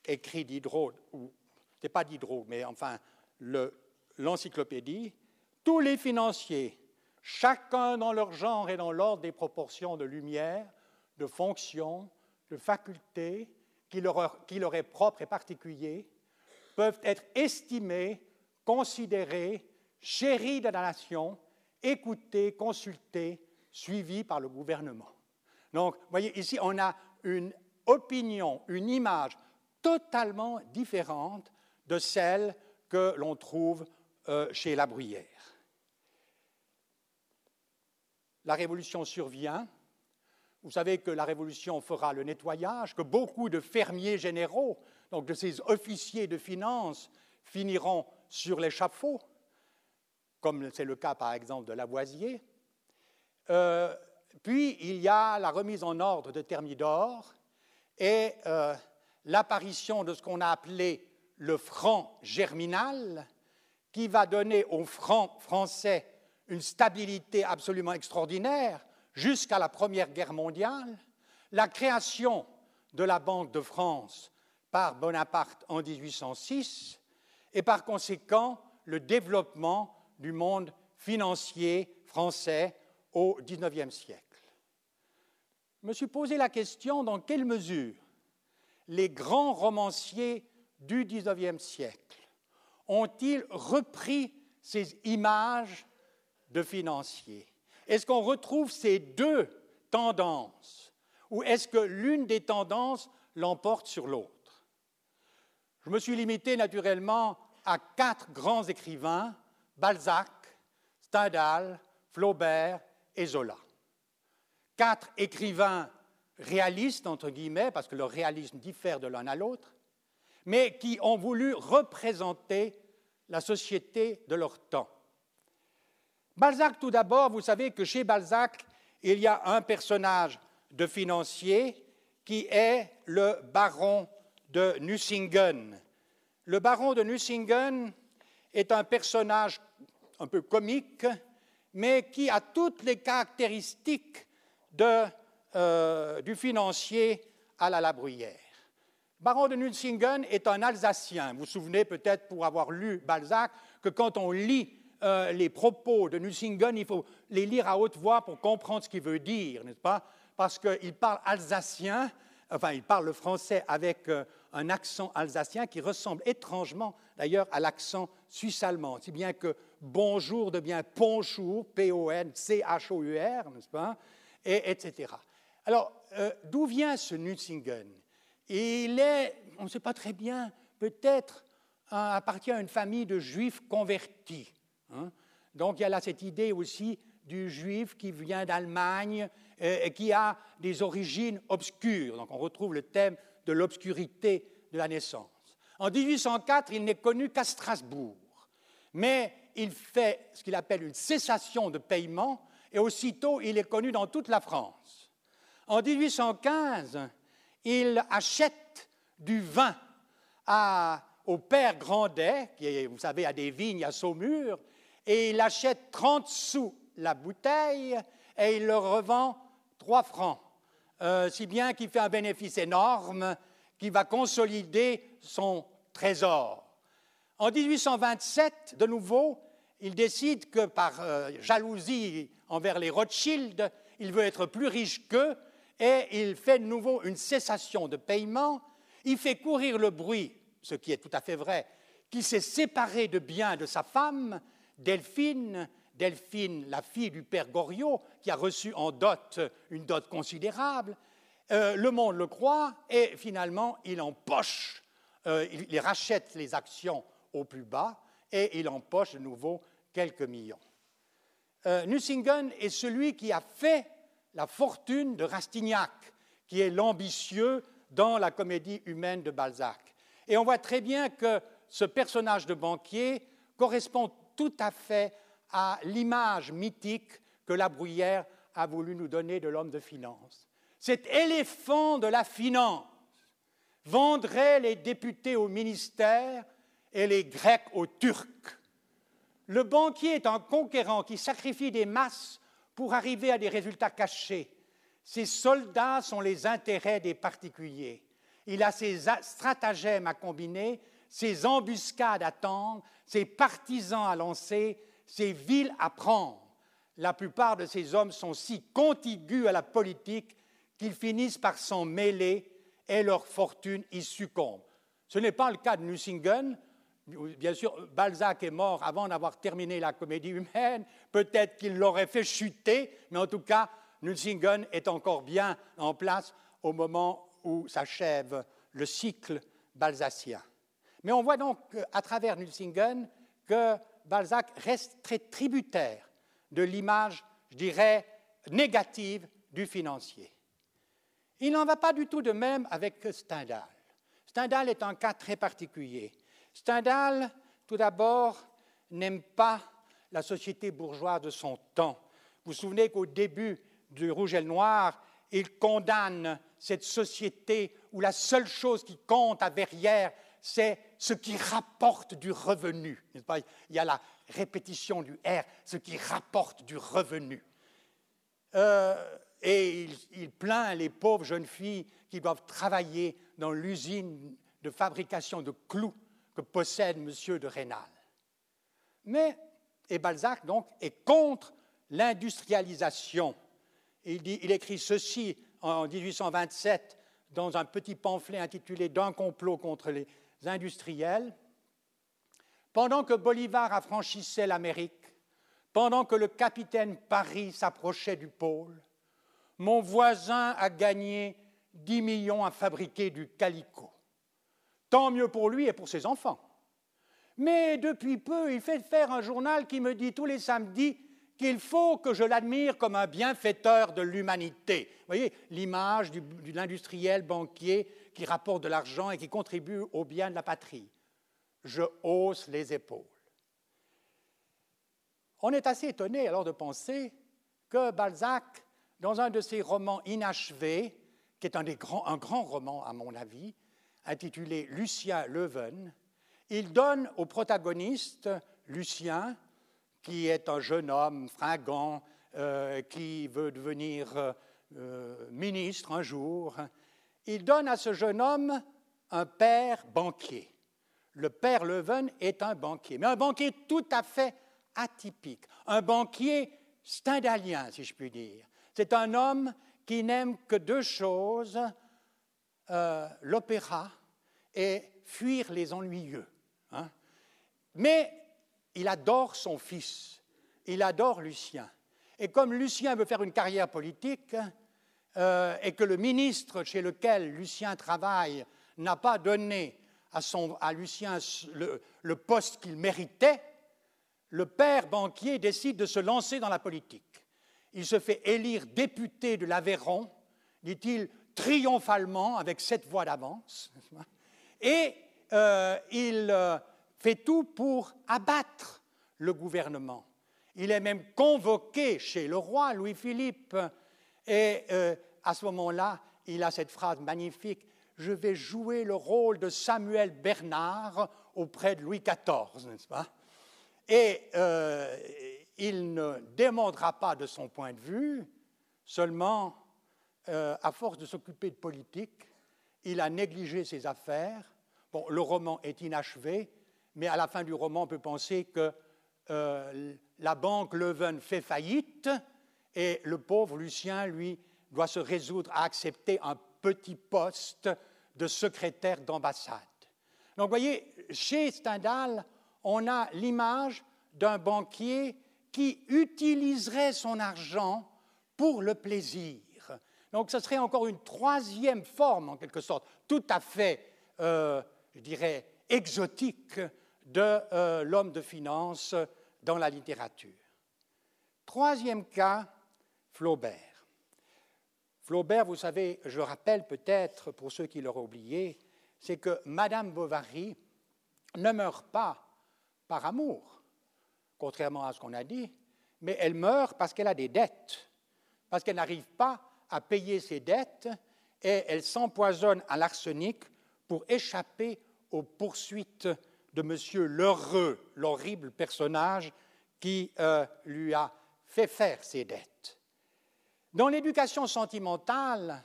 écrit Diderot, ou n'est pas Diderot, mais enfin l'encyclopédie, tous les financiers, chacun dans leur genre et dans l'ordre des proportions de lumière, de fonction, de facultés qui leur, est propre et particulier, peuvent être estimés, considérés, chéris de la nation, écoutés, consultés, suivis par le gouvernement. Donc, vous voyez, ici, on a une opinion, une image totalement différente de celle que l'on trouve euh, chez La Bruyère la révolution survient. Vous savez que la révolution fera le nettoyage, que beaucoup de fermiers généraux, donc de ces officiers de finances finiront sur l'échafaud, comme c'est le cas par exemple de Lavoisier. Euh, puis il y a la remise en ordre de Thermidor et euh, l'apparition de ce qu'on a appelé le franc germinal, qui va donner au franc français une stabilité absolument extraordinaire jusqu'à la Première Guerre mondiale, la création de la Banque de France par Bonaparte en 1806 et par conséquent le développement du monde financier français au XIXe siècle. Je me suis posé la question dans quelle mesure les grands romanciers du XIXe siècle ont-ils repris ces images de financiers? Est-ce qu'on retrouve ces deux tendances ou est-ce que l'une des tendances l'emporte sur l'autre? Je me suis limité naturellement à quatre grands écrivains, Balzac, Stendhal, Flaubert et Zola. Quatre écrivains réalistes, entre guillemets, parce que leur réalisme diffère de l'un à l'autre, mais qui ont voulu représenter la société de leur temps. Balzac, tout d'abord, vous savez que chez Balzac, il y a un personnage de financier qui est le baron de Nucingen. Le baron de Nucingen est un personnage un peu comique, mais qui a toutes les caractéristiques euh, du financier à la Labruyère. Baron de Nucingen est un Alsacien. Vous vous souvenez peut-être, pour avoir lu Balzac, que quand on lit euh, les propos de Nucingen, il faut les lire à haute voix pour comprendre ce qu'il veut dire, n'est-ce pas? Parce qu'il parle alsacien, enfin, il parle le français avec euh, un accent alsacien qui ressemble étrangement, d'ailleurs, à l'accent suisse-allemand, si bien que bonjour devient ponchour, P-O-N-C-H-O-U-R, n'est-ce pas? Et, Etc. Alors, euh, d'où vient ce Nucingen? Il est, on ne sait pas très bien, peut-être appartient à une famille de juifs convertis. Hein. Donc il y a là cette idée aussi du juif qui vient d'Allemagne et qui a des origines obscures. Donc on retrouve le thème de l'obscurité de la naissance. En 1804, il n'est connu qu'à Strasbourg, mais il fait ce qu'il appelle une cessation de paiement et aussitôt il est connu dans toute la France. En 1815, il achète du vin au père Grandet, qui, vous savez, a des vignes à Saumur, et il achète 30 sous la bouteille et il le revend 3 francs, euh, si bien qu'il fait un bénéfice énorme qui va consolider son trésor. En 1827, de nouveau, il décide que par euh, jalousie envers les Rothschild, il veut être plus riche qu'eux et il fait de nouveau une cessation de paiement. Il fait courir le bruit, ce qui est tout à fait vrai, qu'il s'est séparé de bien de sa femme, Delphine, Delphine, la fille du père Goriot, qui a reçu en dot une dot considérable. Euh, le monde le croit et finalement il empoche, euh, il, rachète les actions au plus bas et il empoche de nouveau quelques millions. Euh, Nucingen est celui qui a fait la fortune de Rastignac, qui est l'ambitieux dans la comédie humaine de Balzac. Et on voit très bien que ce personnage de banquier correspond tout à fait à l'image mythique que la Bruyère a voulu nous donner de l'homme de finance. Cet éléphant de la finance vendrait les députés au ministère et les Grecs aux Turcs. Le banquier est un conquérant qui sacrifie des masses pour arriver à des résultats cachés. Ses soldats sont les intérêts des particuliers. Il a ses stratagèmes à combiner, ses embuscades à tendre, ses partisans à lancer, ses villes à prendre. La plupart de ces hommes sont si contigus à la politique qu'ils finissent par s'en mêler et leur fortune y succombe. Ce n'est pas le cas de Nucingen, Bien sûr, Balzac est mort avant d'avoir terminé la comédie humaine. Peut-être qu'il l'aurait fait chuter, mais en tout cas, Nucingen est encore bien en place au moment où s'achève le cycle balzacien. Mais on voit donc à travers Nucingen que Balzac reste très tributaire de l'image, je dirais, négative du financier. Il n'en va pas du tout de même avec Stendhal. Stendhal est un cas très particulier. Stendhal, tout d'abord, n'aime pas la société bourgeoise de son temps. Vous vous souvenez qu'au début du Rouge et le Noir, il condamne cette société où la seule chose qui compte à Verrières, c'est ce qui rapporte du revenu. Il y a la répétition du R, ce qui rapporte du revenu. Euh, et il, plaint les pauvres jeunes filles qui doivent travailler dans l'usine de fabrication de clous que possède M. de Rênal. Mais, et Balzac, donc, est contre l'industrialisation. Il, il écrit ceci en 1827 dans un petit pamphlet intitulé D'un complot contre les industriels. Pendant que Bolivar affranchissait l'Amérique, pendant que le capitaine Paris s'approchait du pôle, mon voisin a gagné 10 millions à fabriquer du calicot. Tant mieux pour lui et pour ses enfants. Mais depuis peu, il fait faire un journal qui me dit tous les samedis qu'il faut que je l'admire comme un bienfaiteur de l'humanité. Vous voyez, l'image de l'industriel banquier qui rapporte de l'argent et qui contribue au bien de la patrie. Je hausse les épaules. On est assez étonné alors de penser que Balzac, dans un de ses romans inachevés, qui est un, un grand roman à mon avis, intitulé Lucien Leuven, il donne au protagoniste, Lucien, qui est un jeune homme fringant, euh, qui veut devenir euh, euh, ministre un jour, il donne à ce jeune homme un père banquier. Le père Leuven est un banquier, mais un banquier tout à fait atypique, un banquier stendhalien, si je puis dire. C'est un homme qui n'aime que deux choses, l'opéra et fuir les ennuyeux. Hein. Mais il adore son fils, il adore Lucien. Et comme Lucien veut faire une carrière politique, euh, et que le ministre chez lequel Lucien travaille n'a pas donné à, Lucien le, le poste qu'il méritait, le père banquier décide de se lancer dans la politique. Il se fait élire député de l'Aveyron, dit-il triomphalement, avec sept voix d'avance, et euh, il euh, fait tout pour abattre le gouvernement. Il est même convoqué chez le roi Louis-Philippe et euh, à ce moment-là, il a cette phrase magnifique Je vais jouer le rôle de Samuel Bernard auprès de Louis XIV, n'est-ce pas? Et euh, il ne démondra pas de son point de vue, seulement, euh, à force de s'occuper de politique, il a négligé ses affaires. Bon, le roman est inachevé, mais à la fin du roman, on peut penser que euh, la banque Leuven fait faillite et le pauvre Lucien, lui, doit se résoudre à accepter un petit poste de secrétaire d'ambassade. Donc, vous voyez, chez Stendhal, on a l'image d'un banquier qui utiliserait son argent pour le plaisir. Donc, ce serait encore une troisième forme, en quelque sorte, tout à fait, euh, je dirais, exotique de euh, l'homme de finance dans la littérature. Troisième cas, Flaubert. Flaubert, vous savez, je rappelle peut-être pour ceux qui l'auraient oublié, c'est que Madame Bovary ne meurt pas par amour, contrairement à ce qu'on a dit, mais elle meurt parce qu'elle a des dettes, parce qu'elle n'arrive pas à payer ses dettes et elle s'empoisonne à l'arsenic pour échapper aux poursuites de M. Lheureux, l'horrible personnage qui euh, lui a fait faire ses dettes. Dans l'éducation sentimentale,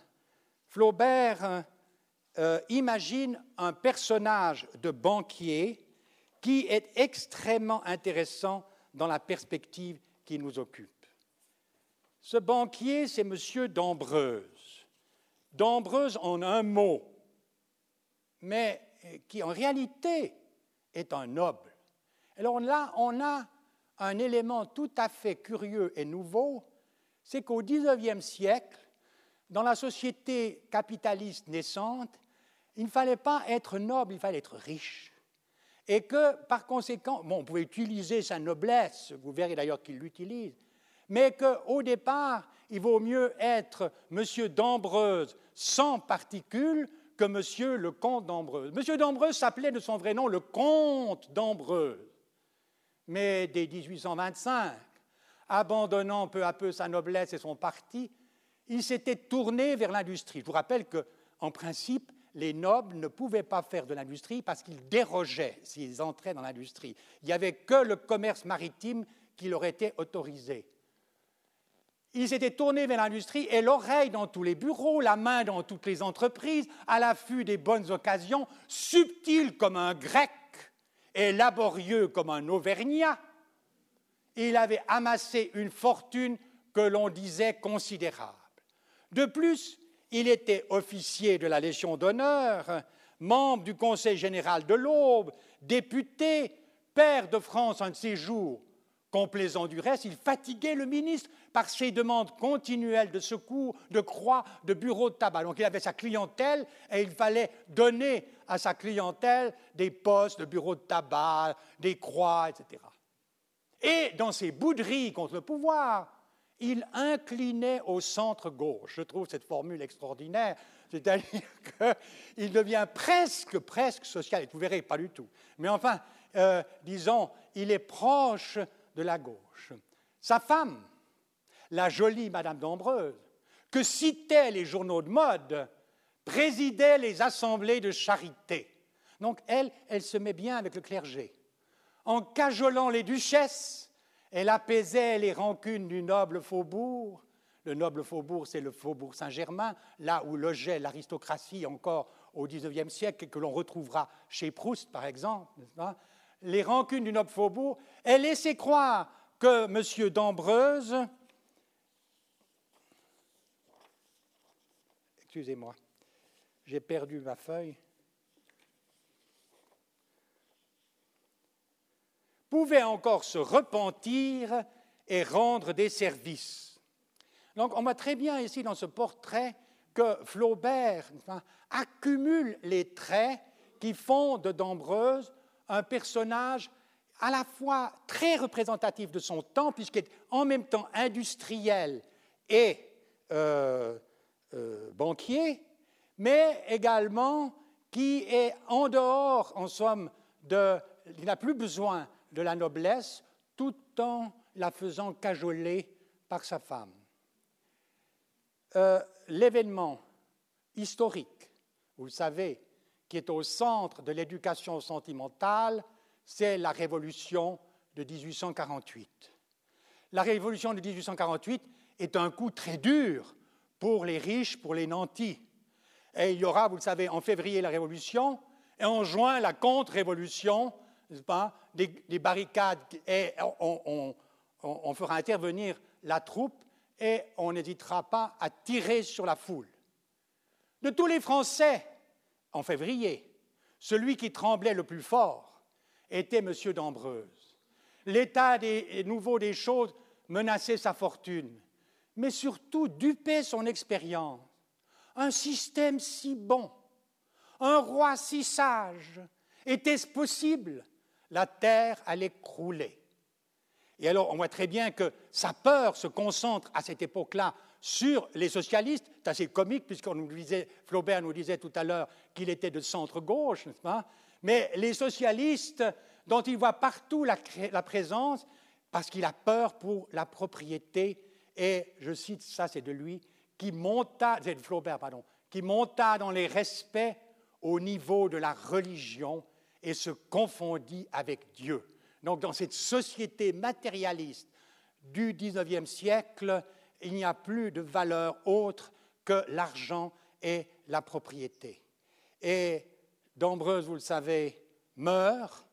Flaubert euh, imagine un personnage de banquier qui est extrêmement intéressant dans la perspective qui nous occupe. Ce banquier, c'est M. d'Ambreuse. D'Ambreuse en un mot, mais qui en réalité est un noble. Alors là, on a un élément tout à fait curieux et nouveau, c'est qu'au XIXe siècle, dans la société capitaliste naissante, il ne fallait pas être noble, il fallait être riche. Et que, par conséquent, bon, on pouvait utiliser sa noblesse, vous verrez d'ailleurs qu'il l'utilise, mais qu'au départ, il vaut mieux être monsieur d'Ambreuse sans particules que Monsieur le comte d'Ambreuse. Monsieur d'Ambreuse s'appelait de son vrai nom le comte d'Ambreuse. Mais dès 1825, abandonnant peu à peu sa noblesse et son parti, il s'était tourné vers l'industrie. Je vous rappelle qu'en principe, les nobles ne pouvaient pas faire de l'industrie parce qu'ils dérogeaient s'ils entraient dans l'industrie. Il n'y avait que le commerce maritime qui leur était autorisé. Ils s'étaient tournés vers l'industrie et l'oreille dans tous les bureaux, la main dans toutes les entreprises, à l'affût des bonnes occasions, subtil comme un grec et laborieux comme un auvergnat. Il avait amassé une fortune que l'on disait considérable. De plus, il était officier de la Légion d'honneur, membre du Conseil général de l'Aube, député, père de France un de ses jours. Complaisant du reste, il fatiguait le ministre par ses demandes continuelles de secours, de croix, de bureaux de tabac. Donc il avait sa clientèle et il fallait donner à sa clientèle des postes de bureaux de tabac, des croix, etc. Et dans ses bouderies contre le pouvoir, il inclinait au centre gauche. Je trouve cette formule extraordinaire, c'est-à-dire qu'il devient presque, presque social. Vous verrez, pas du tout. Mais enfin, euh, disons, il est proche de la gauche. Sa femme, la jolie Madame d'Ambreuse, que citaient les journaux de mode, présidait les assemblées de charité. Donc elle, elle se met bien avec le clergé. En cajolant les duchesses, elle apaisait les rancunes du noble faubourg. Le noble faubourg, c'est le faubourg Saint-Germain, là où logeait l'aristocratie encore au XIXe siècle que l'on retrouvera chez Proust, par exemple. Les rancunes du noble faubourg. Elle laissait croire que M. d'Ambreuse, excusez-moi, j'ai perdu ma feuille. pouvait encore se repentir et rendre des services. Donc on voit très bien ici dans ce portrait que Flaubert accumule les traits qui font de D'Ambreuse un personnage à la fois très représentatif de son temps, puisqu'il est en même temps industriel et euh, euh, banquier, mais également qui est en dehors, en somme, de, il n'a plus besoin de la noblesse tout en la faisant cajoler par sa femme. Euh, l'événement historique, vous le savez, qui est au centre de l'éducation sentimentale, c'est la révolution de 1848. La révolution de 1848 est un coup très dur pour les riches, pour les nantis. Et il y aura, vous le savez, en février la révolution et en juin la contre-révolution des, barricades et on, fera intervenir la troupe et on n'hésitera pas à tirer sur la foule. De tous les Français, en février, celui qui tremblait le plus fort était M. d'Ambreuse. L'état des, nouveau des choses menaçait sa fortune, mais surtout dupait son expérience. Un système si bon, un roi si sage, était-ce possible? La terre allait crouler. Et alors, on voit très bien que sa peur se concentre à cette époque-là sur les socialistes. C'est assez comique, puisqu'on nous disait, Flaubert nous disait tout à l'heure qu'il était de centre-gauche, n'est-ce pas? Mais les socialistes, dont il voit partout la, présence, parce qu'il a peur pour la propriété, et je cite ça, c'est de lui, qui monta, c'est Flaubert, pardon, qui monta dans les respects au niveau de la religion et se confondit avec Dieu. Donc dans cette société matérialiste du XIXe siècle, il n'y a plus de valeur autre que l'argent et la propriété. Et D'Ambreuse, vous le savez, meurt,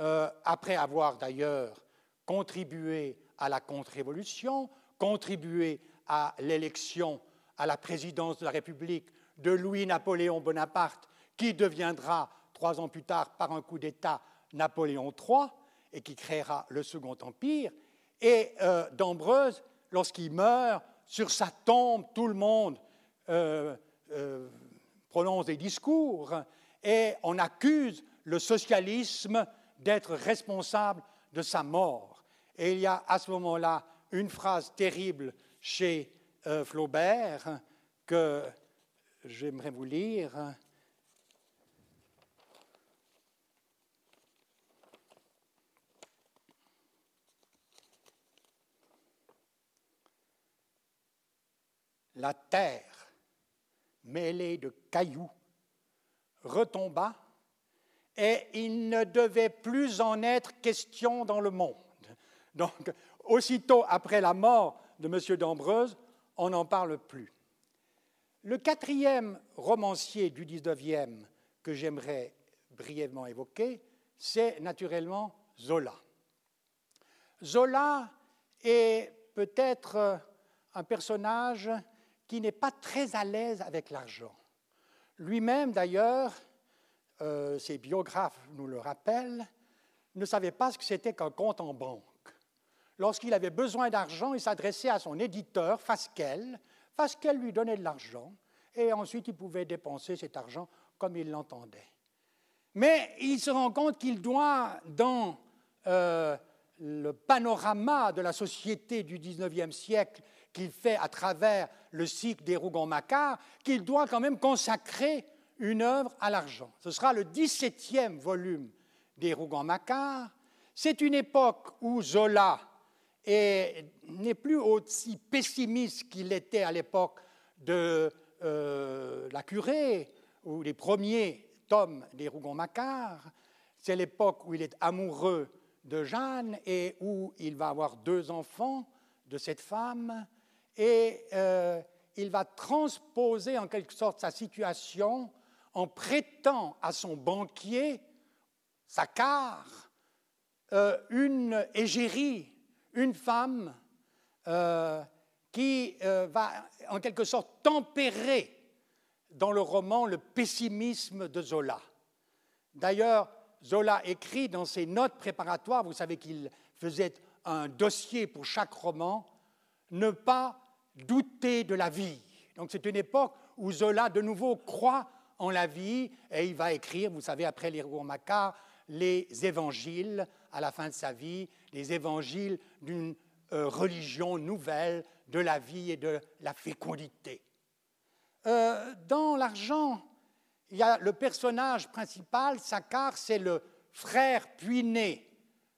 euh, après avoir d'ailleurs contribué à la contre-révolution, contribué à l'élection à la présidence de la République de Louis-Napoléon Bonaparte, qui deviendra trois ans plus tard par un coup d'État Napoléon III, et qui créera le Second Empire. Et euh, lorsqu'il meurt, sur sa tombe, tout le monde euh, euh, prononce des discours et on accuse le socialisme d'être responsable de sa mort. Et il y a à ce moment-là une phrase terrible chez Flaubert que j'aimerais vous lire la terre, mêlée de cailloux, retomba et il ne devait plus en être question dans le monde. Donc, aussitôt après la mort de M. d'Ambreuse, on n'en parle plus. Le quatrième romancier du 19e que j'aimerais brièvement évoquer, c'est naturellement Zola. Zola est peut-être un personnage qui n'est pas très à l'aise avec l'argent. Lui-même, d'ailleurs, euh, ses biographes nous le rappellent, ne savait pas ce que c'était qu'un compte en banque. Lorsqu'il avait besoin d'argent, il s'adressait à son éditeur, Fasquelle. Fasquelle lui donnait de l'argent et ensuite il pouvait dépenser cet argent comme il l'entendait. Mais il se rend compte qu'il doit, dans euh, le panorama de la société du XIXe siècle qu'il fait à travers le cycle des Rougon-Macquart, qu'il doit quand même consacrer une œuvre à l'argent. Ce sera le 17e volume des Rougon-Macquart. C'est une époque où Zola n'est plus aussi pessimiste qu'il était à l'époque de euh, la curée ou les premiers tomes des Rougon-Macquart. C'est l'époque où il est amoureux de Jeanne et où il va avoir deux enfants de cette femme. Et euh, il va transposer en quelque sorte sa situation en prêtant à son banquier, Saccard, euh, une égérie, une femme euh, qui euh, va en quelque sorte tempérer dans le roman le pessimisme de Zola. D'ailleurs, Zola écrit dans ses notes préparatoires, vous savez qu'il faisait un dossier pour chaque roman, ne pas douter de la vie. Donc c'est une époque où Zola de nouveau croit en la vie et il va écrire, vous savez, après les Macquart, les évangiles à la fin de sa vie, les évangiles d'une euh, religion nouvelle de la vie et de la fécondité. Euh, dans l'argent, il y a le personnage principal, Saccard, c'est le frère puiné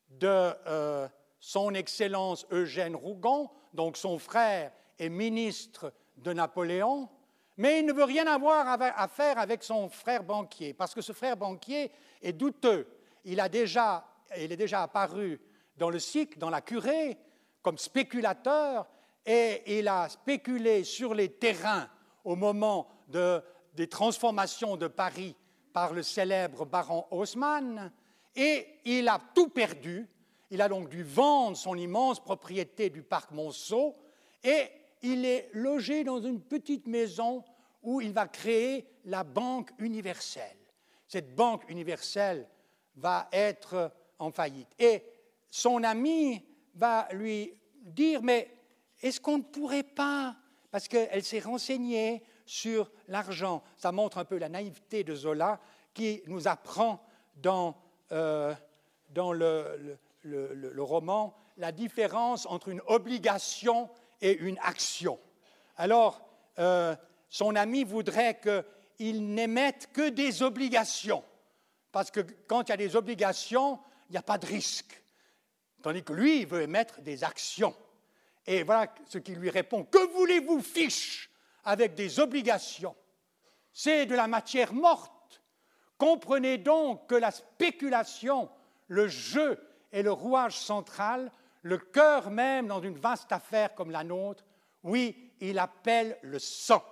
de euh, son Excellence Eugène Rougon, donc son frère est ministre de Napoléon, mais il ne veut rien avoir à faire avec son frère banquier, parce que ce frère banquier est douteux. Il, a déjà, il est déjà apparu dans le cycle, dans la curée, comme spéculateur, et il a spéculé sur les terrains au moment de, des transformations de Paris par le célèbre baron Haussmann, et il a tout perdu. Il a donc dû vendre son immense propriété du parc Monceau, et il est logé dans une petite maison où il va créer la Banque universelle. Cette Banque universelle va être en faillite. Et son ami va lui dire, mais est-ce qu'on ne pourrait pas, parce qu'elle s'est renseignée sur l'argent, ça montre un peu la naïveté de Zola qui nous apprend dans, euh, dans le, le, roman la différence entre une obligation et une action. Alors, euh, son ami voudrait qu'il n'émette que des obligations, parce que quand il y a des obligations, il n'y a pas de risque. Tandis que lui, il veut émettre des actions. Et voilà ce qu'il lui répond. Que voulez-vous, fiche, avec des obligations? C'est de la matière morte. Comprenez donc que la spéculation, le jeu est le rouage central, le cœur même dans une vaste affaire comme la nôtre. Oui, il appelle le sang.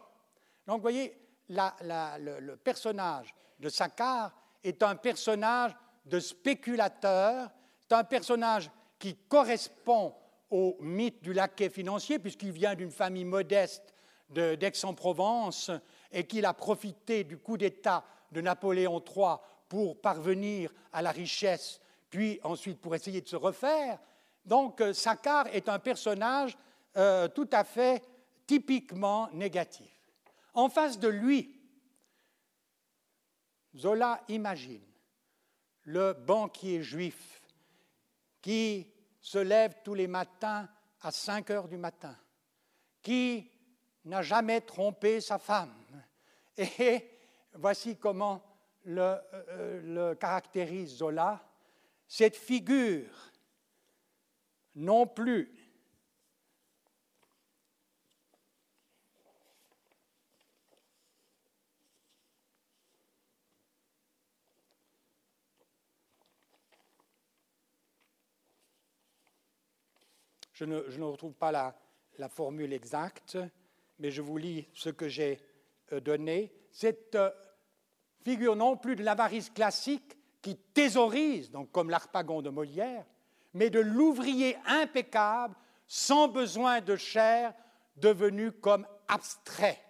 Donc, vous voyez, le, personnage de Saccard est un personnage de spéculateur, c'est un personnage qui correspond au mythe du laquais financier, puisqu'il vient d'une famille modeste d'Aix-en-Provence et qu'il a profité du coup d'État de Napoléon III pour parvenir à la richesse, puis ensuite pour essayer de se refaire. Donc, euh, Saccard est un personnage euh, tout à fait typiquement négatif. En face de lui, Zola imagine le banquier juif qui se lève tous les matins à 5 heures du matin, qui n'a jamais trompé sa femme. Et voici comment euh, le caractérise Zola. Cette figure, non plus. Je ne, retrouve pas la, formule exacte, mais je vous lis ce que j'ai euh, donné. Cette euh, figure non plus de l'avarice classique qui thésaurise, donc comme l'Arpagon de Molière, mais de l'ouvrier impeccable, sans besoin de chair, devenu comme abstrait.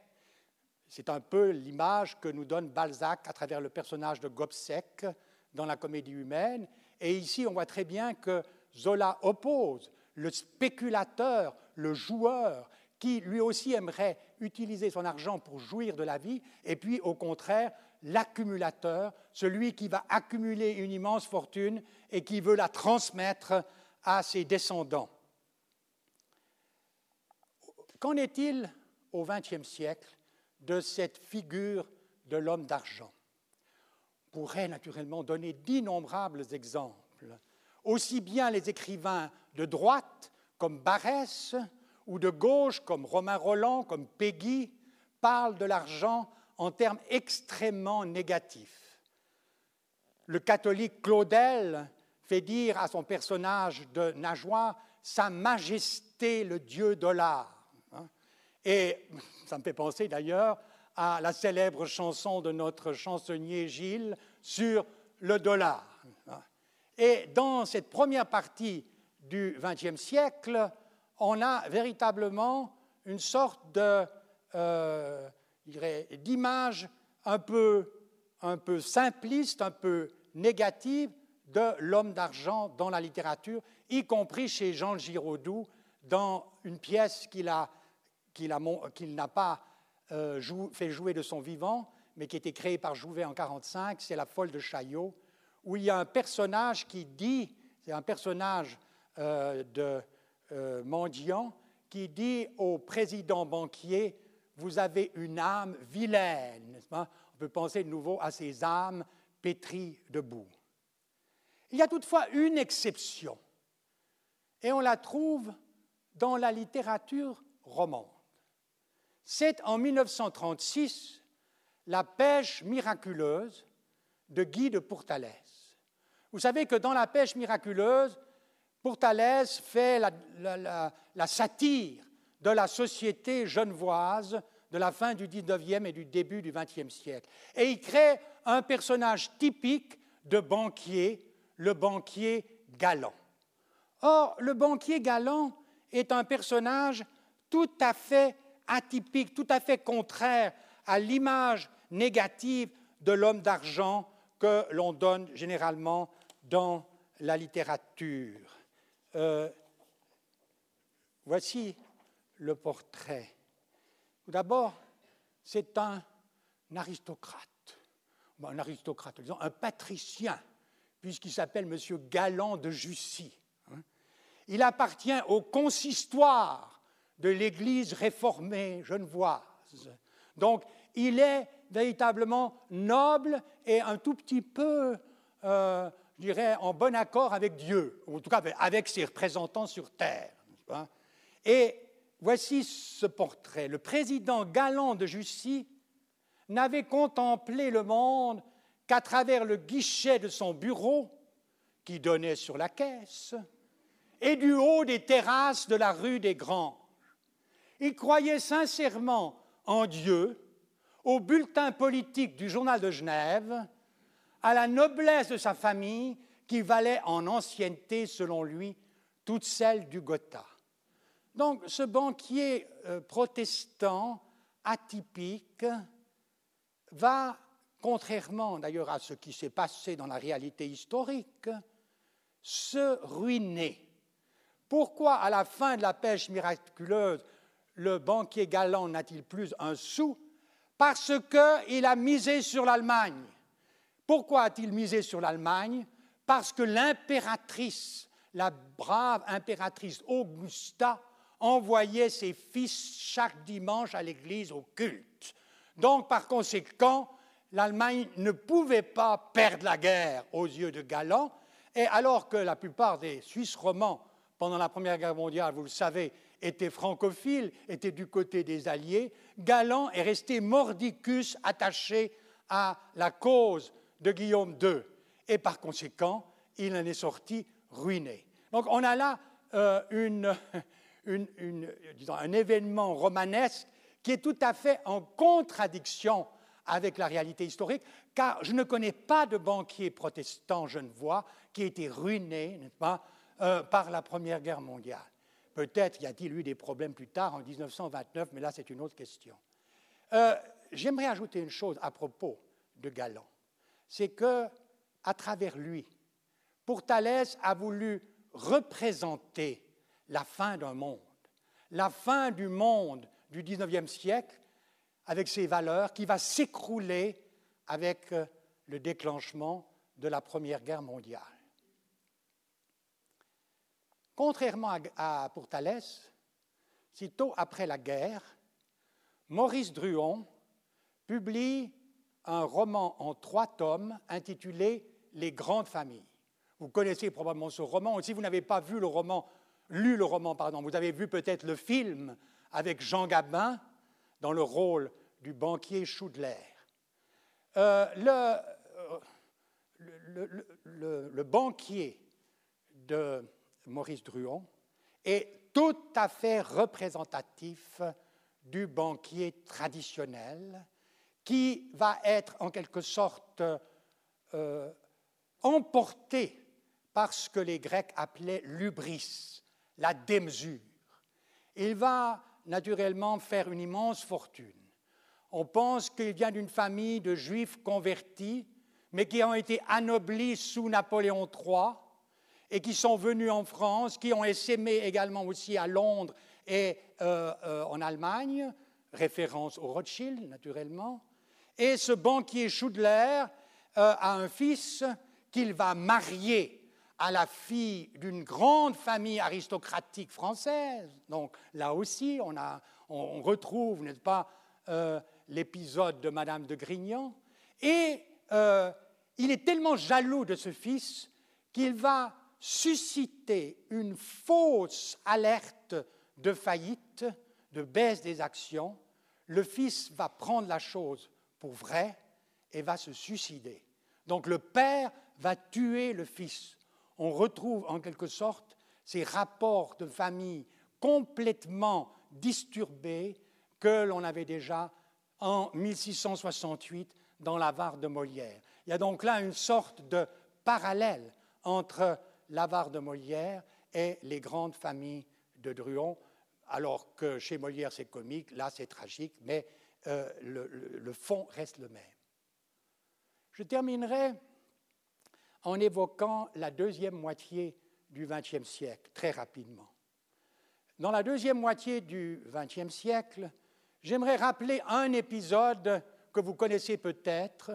C'est un peu l'image que nous donne Balzac à travers le personnage de Gobseck dans la comédie humaine. Et ici, on voit très bien que Zola oppose le spéculateur, le joueur, qui lui aussi aimerait utiliser son argent pour jouir de la vie, et puis au contraire, l'accumulateur, celui qui va accumuler une immense fortune et qui veut la transmettre à ses descendants. Qu'en est-il au XXe siècle de cette figure de l'homme d'argent? On pourrait naturellement donner d'innombrables exemples, aussi bien les écrivains de droite comme Barès ou de gauche comme Romain Roland, comme Peggy, parlent de l'argent en termes extrêmement négatifs. Le catholique Claudel fait dire à son personnage de Nageois Sa Majesté le Dieu dollar. Et ça me fait penser d'ailleurs à la célèbre chanson de notre chansonnier Gilles sur le dollar. Et dans cette première partie du XXe siècle, on a véritablement une sorte de, euh, d'image un peu, un simpliste, un peu négative de l'homme d'argent dans la littérature, y compris chez Jean Giraudoux, dans une pièce qu'il n'a pas euh, fait jouer de son vivant, mais qui a été créé par Jouvet en 1945, c'est La folle de Chaillot, où il y a un personnage qui dit, c'est un personnage euh, de euh, mendiant, qui dit au président banquier, vous avez une âme vilaine, On peut penser de nouveau à ces âmes pétries de boue. Il y a toutefois une exception, et on la trouve dans la littérature romande. C'est en 1936 la pêche miraculeuse de Guy de Pourtalès. Vous savez que dans la pêche miraculeuse, Pourtalès fait la, satire de la société genevoise de la fin du XIXe et du début du XXe siècle. Et il crée un personnage typique de banquier, le banquier galant. Or, le banquier galant est un personnage tout à fait atypique, tout à fait contraire à l'image négative de l'homme d'argent que l'on donne généralement dans la littérature. Euh, voici le portrait. D'abord, c'est un aristocrate, un aristocrate, disons un patricien, puisqu'il s'appelle M. Galant de Jussy. Hein. Il appartient au consistoire de l'Église réformée genevoise. Donc, il est véritablement noble et un tout petit peu, euh, je dirais, en bon accord avec Dieu, ou en tout cas avec ses représentants sur terre. Et voici ce portrait. Le président galant de Jussy n'avait contemplé le monde qu'à travers le guichet de son bureau, qui donnait sur la caisse, et du haut des terrasses de la rue des Grands. Il croyait sincèrement en Dieu, au bulletin politique du journal de Genève, à la noblesse de sa famille qui valait en ancienneté, selon lui, toute celle du Gotha. Donc ce banquier euh, protestant atypique va, contrairement d'ailleurs à ce qui s'est passé dans la réalité historique, se ruiner. Pourquoi à la fin de la pêche miraculeuse le banquier galant n'a-t-il plus un sou? Parce qu'il a misé sur l'Allemagne. Pourquoi a-t-il misé sur l'Allemagne? Parce que l'impératrice, la brave impératrice Augusta, envoyait ses fils chaque dimanche à l'église au culte. Donc, par conséquent, l'Allemagne ne pouvait pas perdre la guerre aux yeux de Galant, et alors que la plupart des Suisses romans, pendant la Première Guerre mondiale, vous le savez, était francophile, était du côté des Alliés, Galant est resté mordicus attaché à la cause de Guillaume II. Et par conséquent, il en est sorti ruiné. Donc on a là euh, un événement romanesque qui est tout à fait en contradiction avec la réalité historique, car je ne connais pas de banquier protestant genevois qui ait été ruiné, pas, euh, par la Première Guerre mondiale. Peut-être y a-t-il eu des problèmes plus tard, en 1929, mais là c'est une autre question. Euh, j'aimerais ajouter une chose à propos de Galan, c'est que, à travers lui, Pourtalès a voulu représenter la fin d'un monde, la fin du monde du XIXe siècle avec ses valeurs qui va s'écrouler avec euh, le déclenchement de la Première Guerre mondiale. Contrairement à, Pourtalès, sitôt après la guerre, Maurice Druon publie un roman en trois tomes intitulé Les grandes familles. Vous connaissez probablement ce roman, si vous n'avez pas vu le roman, lu le roman, pardon, vous avez vu peut-être le film avec Jean Gabin dans le rôle du banquier Schudler. Euh, euh, le, banquier de Maurice Druon est tout à fait représentatif du banquier traditionnel qui va être en quelque sorte euh, emporté par ce que les Grecs appelaient l'ubris, la démesure. Il va naturellement faire une immense fortune. On pense qu'il vient d'une famille de juifs convertis, mais qui ont été anoblis sous Napoléon III et qui sont venus en France, qui ont essaimé également aussi à Londres et euh, euh, en Allemagne, référence au Rothschild naturellement. Et ce banquier Schudler euh, a un fils qu'il va marier à la fille d'une grande famille aristocratique française. Donc là aussi, on, retrouve, n'est-ce pas, euh, l'épisode de Madame de Grignan. Et euh, il est tellement jaloux de ce fils qu'il va susciter une fausse alerte de faillite, de baisse des actions. Le fils va prendre la chose pour vrai et va se suicider. Donc le père va tuer le fils on retrouve en quelque sorte ces rapports de famille complètement disturbés que l'on avait déjà en 1668 dans l'avare de Molière. Il y a donc là une sorte de parallèle entre l'avare de Molière et les grandes familles de Druon, alors que chez Molière c'est comique, là c'est tragique, mais euh, le fond reste le même. Je terminerai en évoquant la deuxième moitié du XXe siècle, très rapidement. Dans la deuxième moitié du XXe siècle, j'aimerais rappeler un épisode que vous connaissez peut-être.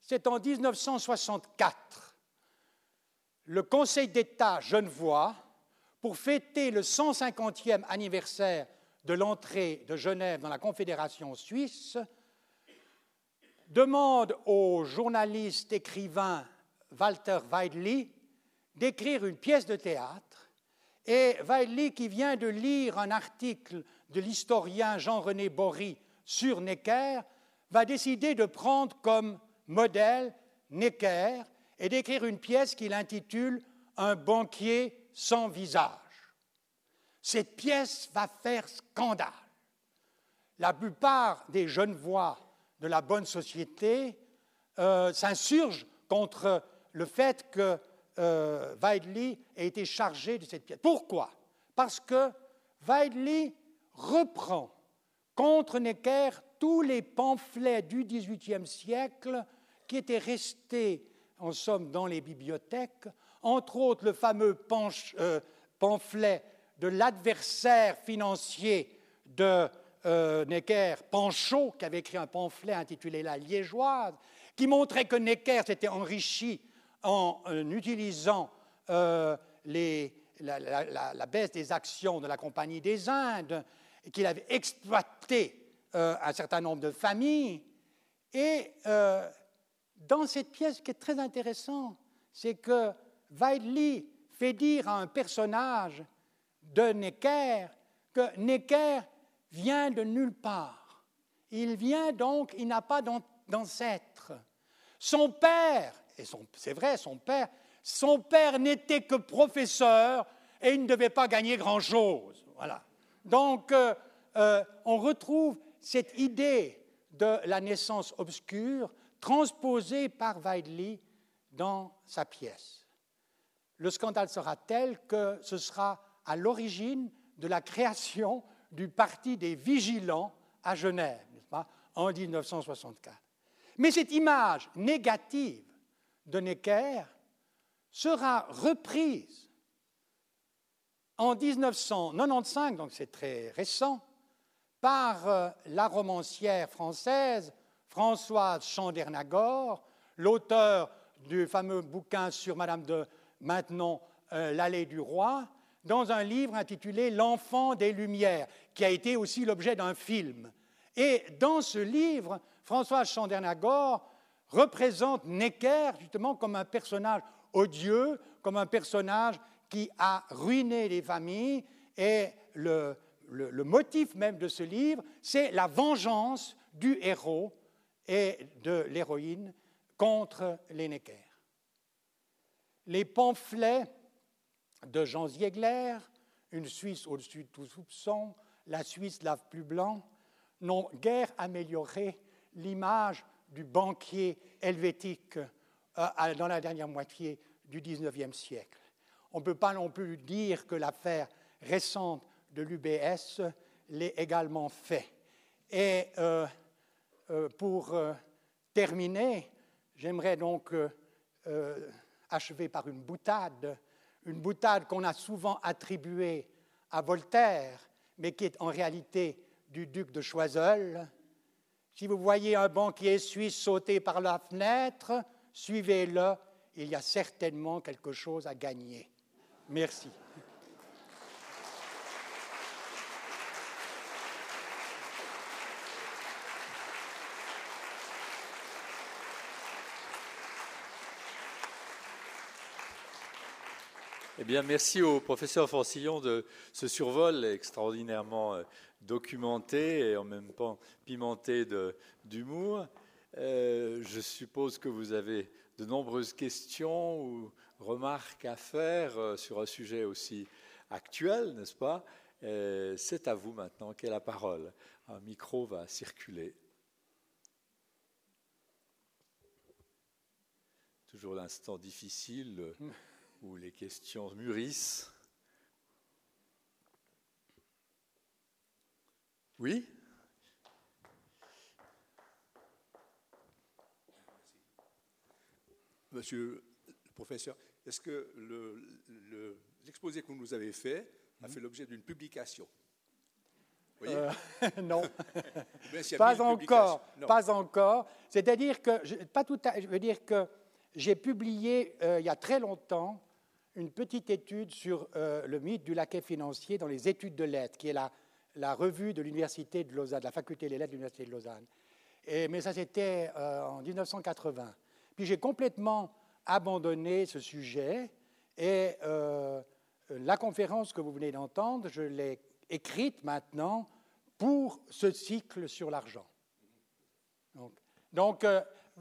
C'est en 1964. Le Conseil d'État genevois, pour fêter le 150e anniversaire de l'entrée de Genève dans la Confédération suisse, demande aux journalistes, écrivains Walter Weidli d'écrire une pièce de théâtre et Weidli, qui vient de lire un article de l'historien Jean-René Bory sur Necker, va décider de prendre comme modèle Necker et d'écrire une pièce qu'il intitule Un banquier sans visage. Cette pièce va faire scandale. La plupart des jeunes voix de la bonne société euh, s'insurgent contre le fait que euh, Weidli ait été chargé de cette pièce. Pourquoi? Parce que Weidli reprend contre Necker tous les pamphlets du XVIIIe siècle qui étaient restés, en somme, dans les bibliothèques, entre autres le fameux euh, pamphlet de l'adversaire financier de euh, Necker, Panchaud, qui avait écrit un pamphlet intitulé La Liégeoise, qui montrait que Necker s'était enrichi en utilisant euh, la, baisse des actions de la Compagnie des Indes, qu'il avait exploité euh, un certain nombre de familles. Et euh, dans cette pièce, ce qui est très intéressant, c'est que Weidli fait dire à un personnage de Necker que Necker vient de nulle part. Il vient donc, il n'a pas d'ancêtre. Son père et c'est vrai, son père, son père n'était que professeur et il ne devait pas gagner grand-chose. Voilà. Donc, euh, euh, on retrouve cette idée de la naissance obscure transposée par Weidli dans sa pièce. Le scandale sera tel que ce sera à l'origine de la création du Parti des Vigilants à Genève, en 1964. Mais cette image négative de Necker sera reprise en 1995, donc c'est très récent, par euh, la romancière française Françoise Chandernagor, l'auteur du fameux bouquin sur Madame de Maintenon, euh, l'allée du roi, dans un livre intitulé L'enfant des Lumières, qui a été aussi l'objet d'un film. Et dans ce livre, Françoise Chandernagor représente Necker justement comme un personnage odieux, comme un personnage qui a ruiné les familles. Et le, motif même de ce livre, c'est la vengeance du héros et de l'héroïne contre les Necker. Les pamphlets de Jean Ziegler, Une Suisse au-dessus de tout soupçon, La Suisse lave plus blanc, n'ont guère amélioré l'image du banquier helvétique euh, dans la dernière moitié du XIXe siècle. On ne peut pas non plus dire que l'affaire récente de l'UBS l'ait également fait. Et euh, euh, pour terminer, j'aimerais donc achever par une boutade, une boutade qu'on a souvent attribuée à Voltaire, mais qui est en réalité du duc de Choiseul. Si vous voyez un banquier suisse sauter par la fenêtre, suivez-le, il y a certainement quelque chose à gagner. Merci. Eh bien, merci au professeur Forcillon de ce survol extraordinairement euh, documenté et en même temps pimenté d'humour. Euh, je suppose que vous avez de nombreuses questions ou remarques à faire euh, sur un sujet aussi actuel, n'est-ce pas? C'est à vous maintenant qu'est la parole? Un micro va circuler. Toujours l'instant difficile où les questions mûrissent. Oui. Monsieur le professeur, est-ce que l'exposé que vous nous avez fait a fait l'objet d'une publication? Euh, non, pas encore, pas encore. C'est-à-dire que, pas tout à, je veux dire que j'ai publié euh, il y a très longtemps une petite étude sur euh, le mythe du laquais financier dans les études de lettres, qui est la, la revue de l'Université de Lausanne, de la faculté des lettres de l'Université de Lausanne. Et, mais ça, c'était euh, en 1980. Puis j'ai complètement abandonné ce sujet et euh, la conférence que vous venez d'entendre, je l'ai écrite maintenant pour ce cycle sur l'argent. Donc, donc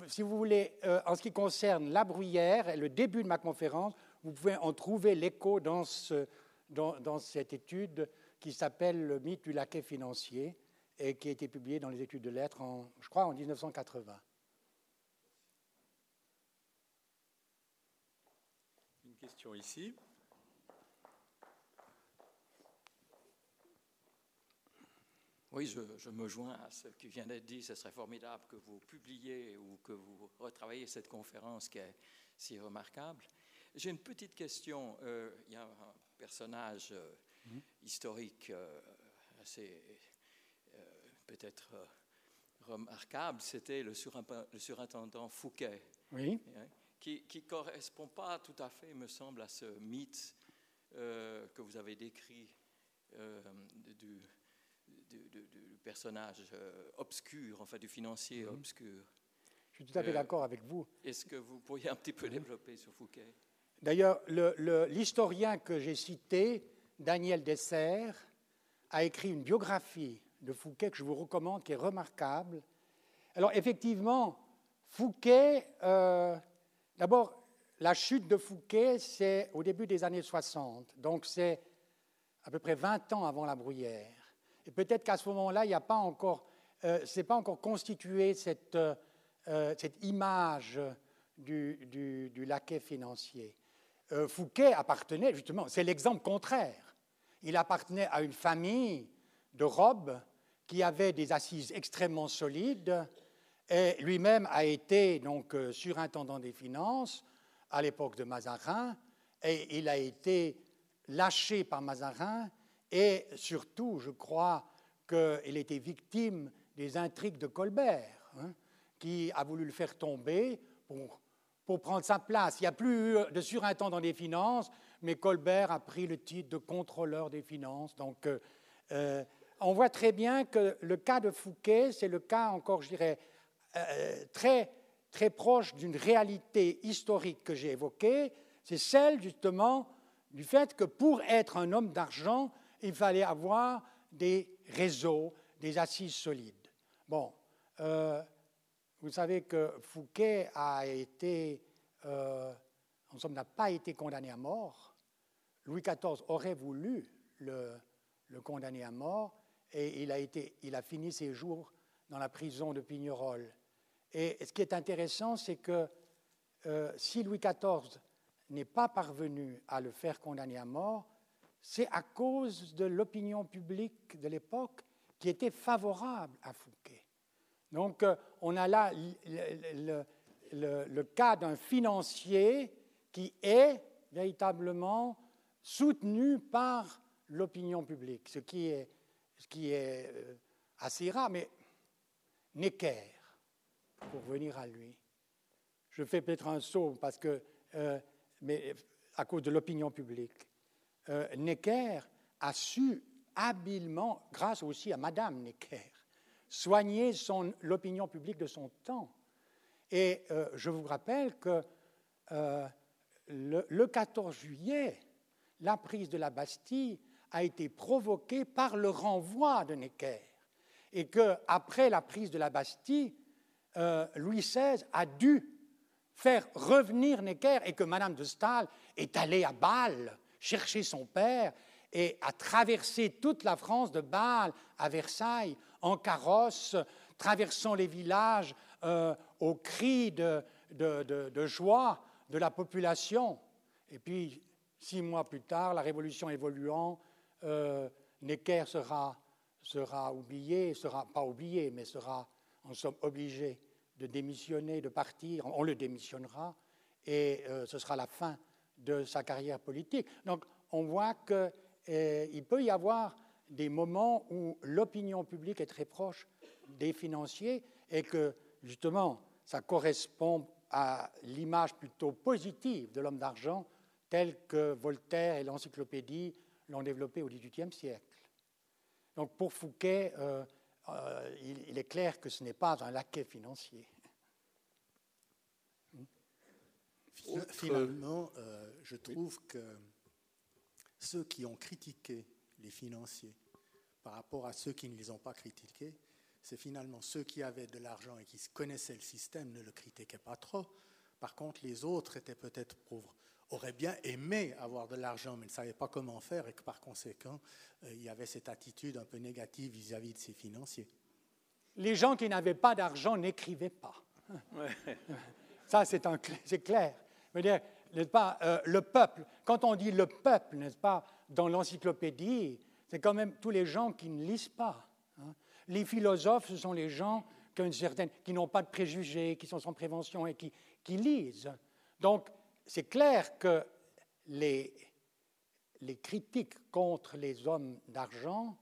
si vous voulez, en ce qui concerne la bruyère, le début de ma conférence, vous pouvez en trouver l'écho dans, cette étude qui s'appelle Le mythe du laquais financier et qui a été publiée dans les études de lettres, en, je crois, en 1980. Une question ici. Oui, je, je, me joins à ce qui vient d'être dit. Ce serait formidable que vous publiez ou que vous retravaillez cette conférence qui est si remarquable. J'ai une petite question. Euh, il y a un personnage euh, mhm. historique euh, assez peut-être remarquable, c'était le, surintendant Fouquet, oui. Hein, qui ne correspond pas tout à fait, me semble, à ce mythe que vous avez décrit du, du, personnage obscur, enfin du financier mhm. obscur. Je suis tout à fait d'accord avec vous. Est-ce que vous pourriez un petit peu mhm. développer sur Fouquet? D'ailleurs, l'historien que j'ai cité, Daniel Dessert, a écrit une biographie de Fouquet que je vous recommande, qui est remarquable. Alors, effectivement, Fouquet, euh, d'abord, la chute de Fouquet, c'est au début des années 60, donc c'est à peu près 20 ans avant la bruyère. Et peut-être qu'à ce moment-là, il n'y a pas encore, euh, c'est pas encore constitué cette, euh, cette image du, laquais financier. Fouquet appartenait justement, c'est l'exemple contraire. Il appartenait à une famille de robes qui avait des assises extrêmement solides et lui-même a été donc surintendant des finances à l'époque de Mazarin, et il a été lâché par Mazarin, et surtout, je crois qu'il était victime des intrigues de Colbert, hein, qui a voulu le faire tomber pour, pour prendre sa place. Il n'y a plus de surintendant des finances, mais Colbert a pris le titre de contrôleur des finances. Donc, euh, euh, on voit très bien que le cas de Fouquet, c'est le cas encore, je dirais, euh, très très proche d'une réalité historique que j'ai évoquée, c'est celle justement du fait que pour être un homme d'argent, il fallait avoir des réseaux, des assises solides. Bon, vous savez que Fouquet euh, n'a pas été condamné à mort. Louis XIV aurait voulu le, condamner à mort et il a, été, il a fini ses jours dans la prison de Pignerol. Et ce qui est intéressant, c'est que euh, si Louis XIV n'est pas parvenu à le faire condamner à mort, c'est à cause de l'opinion publique de l'époque qui était favorable à Fouquet. Donc euh, on a là le, cas d'un financier qui est véritablement soutenu par l'opinion publique, ce qui est, euh, assez rare, mais Necker pour venir à lui. Je fais peut-être un saut parce que, euh, à cause de l'opinion publique. Necker a su habilement, grâce aussi à Madame Necker, soigner l'opinion publique de son temps. Et euh, je vous rappelle que le, le 14 juillet, la prise de la Bastille a été provoquée par le renvoi de Necker. Et qu'après la prise de la Bastille, euh, Louis XVI a dû faire revenir Necker et que Madame de Staël est allée à Bâle chercher son père et a traversé toute la France de Bâle à Versailles en carrosse, traversant les villages euh, au cri de, joie de la population. Et puis, six mois plus tard, la révolution évoluant, euh, Necker sera, sera oublié, sera pas oublié, mais sera en somme obligé de démissionner, de partir, on le démissionnera, et euh, ce sera la fin de sa carrière politique. Donc on voit qu'il euh, peut y avoir des moments où l'opinion publique est très proche des financiers et que justement ça correspond à l'image plutôt positive de l'homme d'argent telle que Voltaire et l'encyclopédie l'ont développé au XVIIIe siècle. Donc pour Fouquet, euh, euh, il, est clair que ce n'est pas un laquais financier. Finalement, euh, je trouve que ceux qui ont critiqué les financiers par rapport à ceux qui ne les ont pas critiqués, c'est finalement ceux qui avaient de l'argent et qui connaissaient le système ne le critiquaient pas trop. Par contre, les autres étaient peut-être pauvres aurait bien aimé avoir de l'argent, mais ne savait pas comment faire, et que par conséquent, euh, il y avait cette attitude un peu négative vis-à-vis de ses financiers. Les gens qui n'avaient pas d'argent n'écrivaient pas. Ça, c'est, clair. dire, n'est-ce pas, euh, le peuple, quand on dit le peuple, n'est-ce pas, dans l'encyclopédie, c'est quand même tous les gens qui ne lisent pas. Hein. Les philosophes, ce sont les gens qui, n'ont pas de préjugés, qui sont sans prévention et qui, lisent. Donc, c'est clair que les, critiques contre les hommes d'argent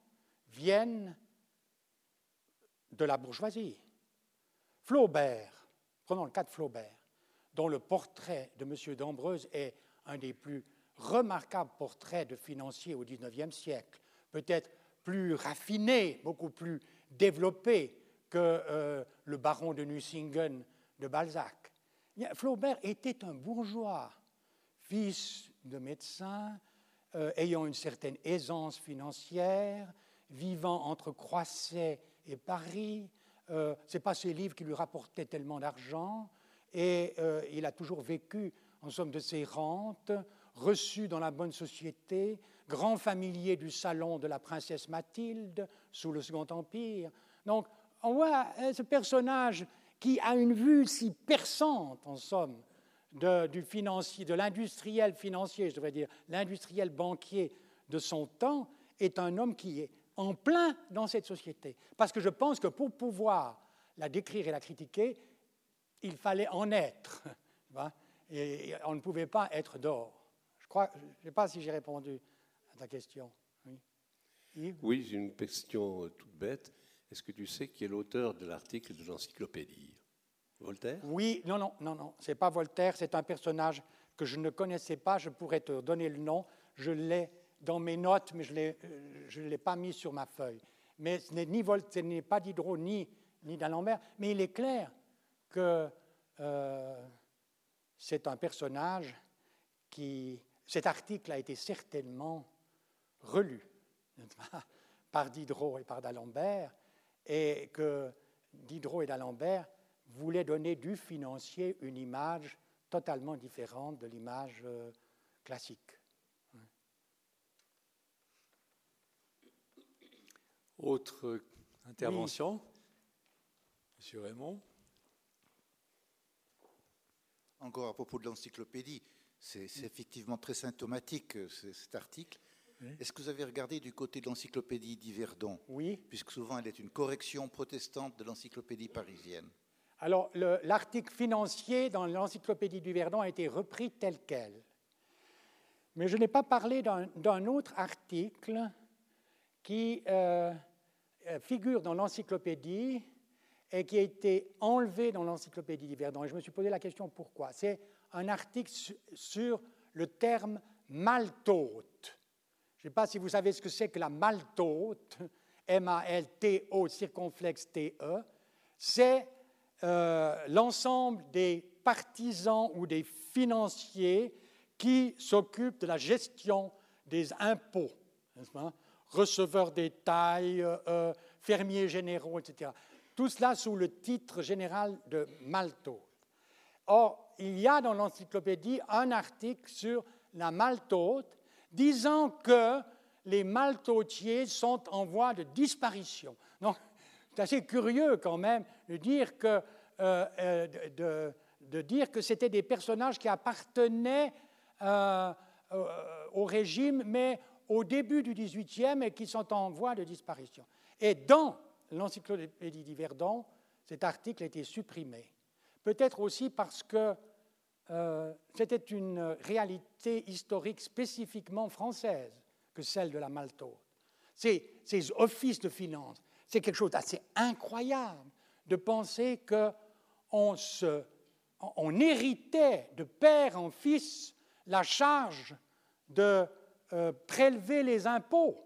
viennent de la bourgeoisie. Flaubert, prenons le cas de Flaubert, dont le portrait de M. d'Ambreuse est un des plus remarquables portraits de financiers au XIXe siècle, peut-être plus raffiné, beaucoup plus développé que euh, le baron de Nucingen de Balzac. Flaubert était un bourgeois, fils de médecin, euh, ayant une certaine aisance financière, vivant entre Croisset et Paris. Euh, Ce n'est pas ses livres qui lui rapportaient tellement d'argent. Et euh, il a toujours vécu en somme de ses rentes, reçu dans la bonne société, grand familier du salon de la princesse Mathilde sous le Second Empire. Donc, on voit hein, ce personnage qui a une vue si perçante, en somme, de, du financier, de l'industriel financier, je devrais dire, l'industriel banquier de son temps, est un homme qui est en plein dans cette société. Parce que je pense que pour pouvoir la décrire et la critiquer, il fallait en être. Et on ne pouvait pas être dehors. Je crois, je ne sais pas si j'ai répondu à ta question. Oui, oui j'ai une question toute bête. Est-ce que tu sais qui est l'auteur de l'article de l'encyclopédie? Voltaire? Oui, non, non, non, non. C'est pas Voltaire. C'est un personnage que je ne connaissais pas. Je pourrais te donner le nom. Je l'ai dans mes notes, mais je ne l'ai pas mis sur ma feuille. Mais ce n'est ni Voltaire, n'est pas Diderot ni ni d'Alembert. Mais il est clair que euh, c'est un personnage qui. Cet article a été certainement relu par Diderot et par d'Alembert, et que Diderot et d'Alembert voulaient donner du financier une image totalement différente de l'image euh, classique. Autre intervention? Monsieur Raymond? Encore à propos de l'encyclopédie, c'est effectivement très symptomatique cet article. Est-ce que vous avez regardé du côté de l'encyclopédie d'Yverdon Oui. Puisque souvent elle est une correction protestante de l'encyclopédie parisienne. Alors, l'article financier dans l'encyclopédie du Verdon a été repris tel quel. Mais je n'ai pas parlé d'un autre article qui euh, euh, figure dans l'encyclopédie et qui a été enlevé dans l'encyclopédie du Verdon. Et je me suis posé la question pourquoi. C'est un article sur le terme maltote. Je ne sais pas si vous savez ce que c'est que la maltote, M-A-L-T-O, circonflexe T-E. C'est euh, l'ensemble des partisans ou des financiers qui s'occupent de la gestion des impôts, receveurs des tailles, euh, fermiers généraux, etc. Tout cela sous le titre général de maltote. Or, il y a dans l'encyclopédie un article sur la maltote disant que les maltotiers sont en voie de disparition. Donc, c'est assez curieux quand même de dire que, euh, euh, de, que c'était des personnages qui appartenaient euh, au régime, mais au début du XVIIIe et qui sont en voie de disparition. Et dans l'encyclopédie d'Yverdon, cet article a été supprimé. Peut-être aussi parce que euh, c'était une réalité historique spécifiquement française que celle de la maltote. Ces, ces offices de finances, c'est quelque chose d'assez incroyable de penser qu'on on héritait de père en fils la charge de euh, prélever les impôts.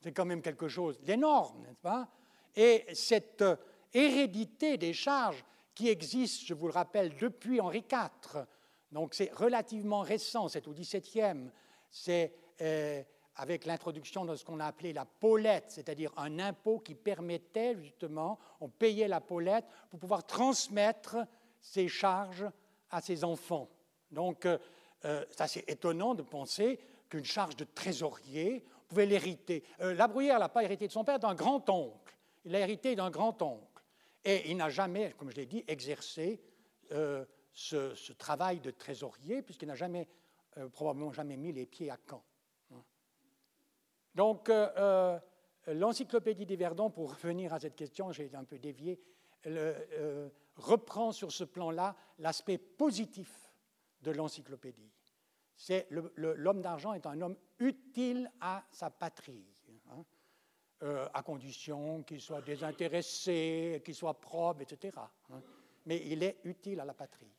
C'est quand même quelque chose d'énorme, n'est-ce pas? Et cette hérédité des charges qui existe, je vous le rappelle, depuis Henri IV, donc c'est relativement récent, c'est au XVIIe, c'est euh, avec l'introduction de ce qu'on a appelé la paulette, c'est-à-dire un impôt qui permettait justement, on payait la paulette pour pouvoir transmettre ses charges à ses enfants. Donc euh, euh c'est étonnant de penser qu'une charge de trésorier pouvait l'hériter. Euh, la Bruyère n'a pas hérité de son père, d'un grand-oncle. Il l'a hérité d'un grand-oncle. Et il n'a jamais, comme je l'ai dit, exercé euh, ce, travail de trésorier, puisqu'il n'a jamais, euh, probablement jamais mis les pieds à Caen. Donc, euh, l'encyclopédie des Verdons, pour revenir à cette question, j'ai un peu dévié, reprend sur ce plan-là l'aspect positif de l'encyclopédie. C'est l'homme d'argent est un homme utile à sa patrie. Euh, à condition qu'il soit désintéressé, qu'il soit probe, etc. Hein. Mais il est utile à la patrie.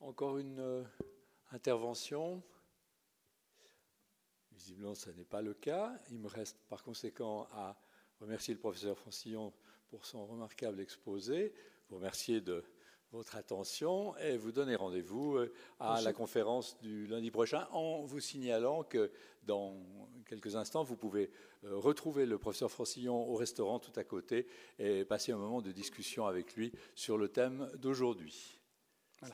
Encore une euh, intervention Visiblement, ce n'est pas le cas. Il me reste par conséquent à remercier le professeur Francillon pour son remarquable exposé, vous remercier de votre attention et vous donner rendez-vous euh, à la conférence du lundi prochain en vous signalant que dans quelques instants, vous pouvez euh, retrouver le professeur Francillon au restaurant tout à côté et passer un moment de discussion avec lui sur le thème d'aujourd'hui.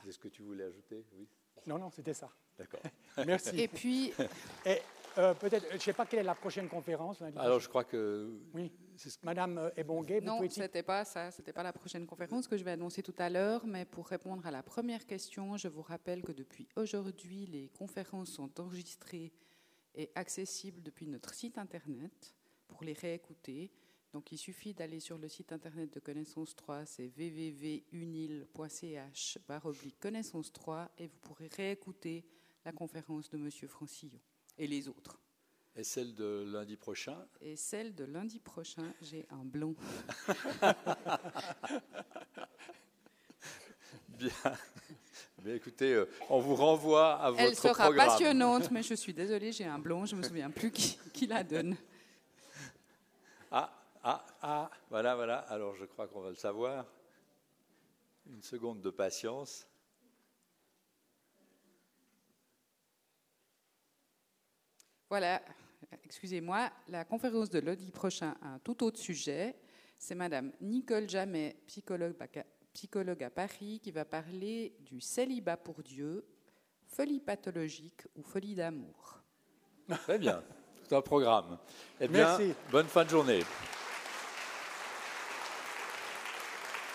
C'est ce que tu voulais ajouter? Oui. Non, non, c'était ça. D'accord. Merci. Et puis, Et euh, peut-être, je ne sais pas quelle est la prochaine conférence. lundi Alors, je crois que Oui. Madame euh, Ebongué, vous non, pouvez c'était pas ça, c'était pas la prochaine conférence que je vais annoncer tout à l'heure, mais pour répondre à la première question, je vous rappelle que depuis aujourd'hui, les conférences sont enregistrées et accessibles depuis notre site internet pour les réécouter. Donc il suffit d'aller sur le site internet de Connaissance 3, c'est www.unil.ch connaissance 3 et vous pourrez réécouter la conférence de Monsieur Francillon et les autres. Et celle de lundi prochain? Et celle de lundi prochain, j'ai un blond. Bien. Écoutez, euh, on vous renvoie à votre Elle sera programme. passionnante, mais je suis désolée, j'ai un blond, je me souviens plus qui, qui la donne. Ah, ah, ah, voilà, voilà. Alors, je crois qu'on va le savoir. Une seconde de patience. Voilà, excusez-moi, la conférence de lundi prochain a un tout autre sujet. C'est Madame Nicole Jamet, psychologue, à- psychologue à Paris, qui va parler du célibat pour Dieu, folie pathologique ou folie d'amour. Très bien. Tout un programme. Eh bien, Merci. bonne fin de journée.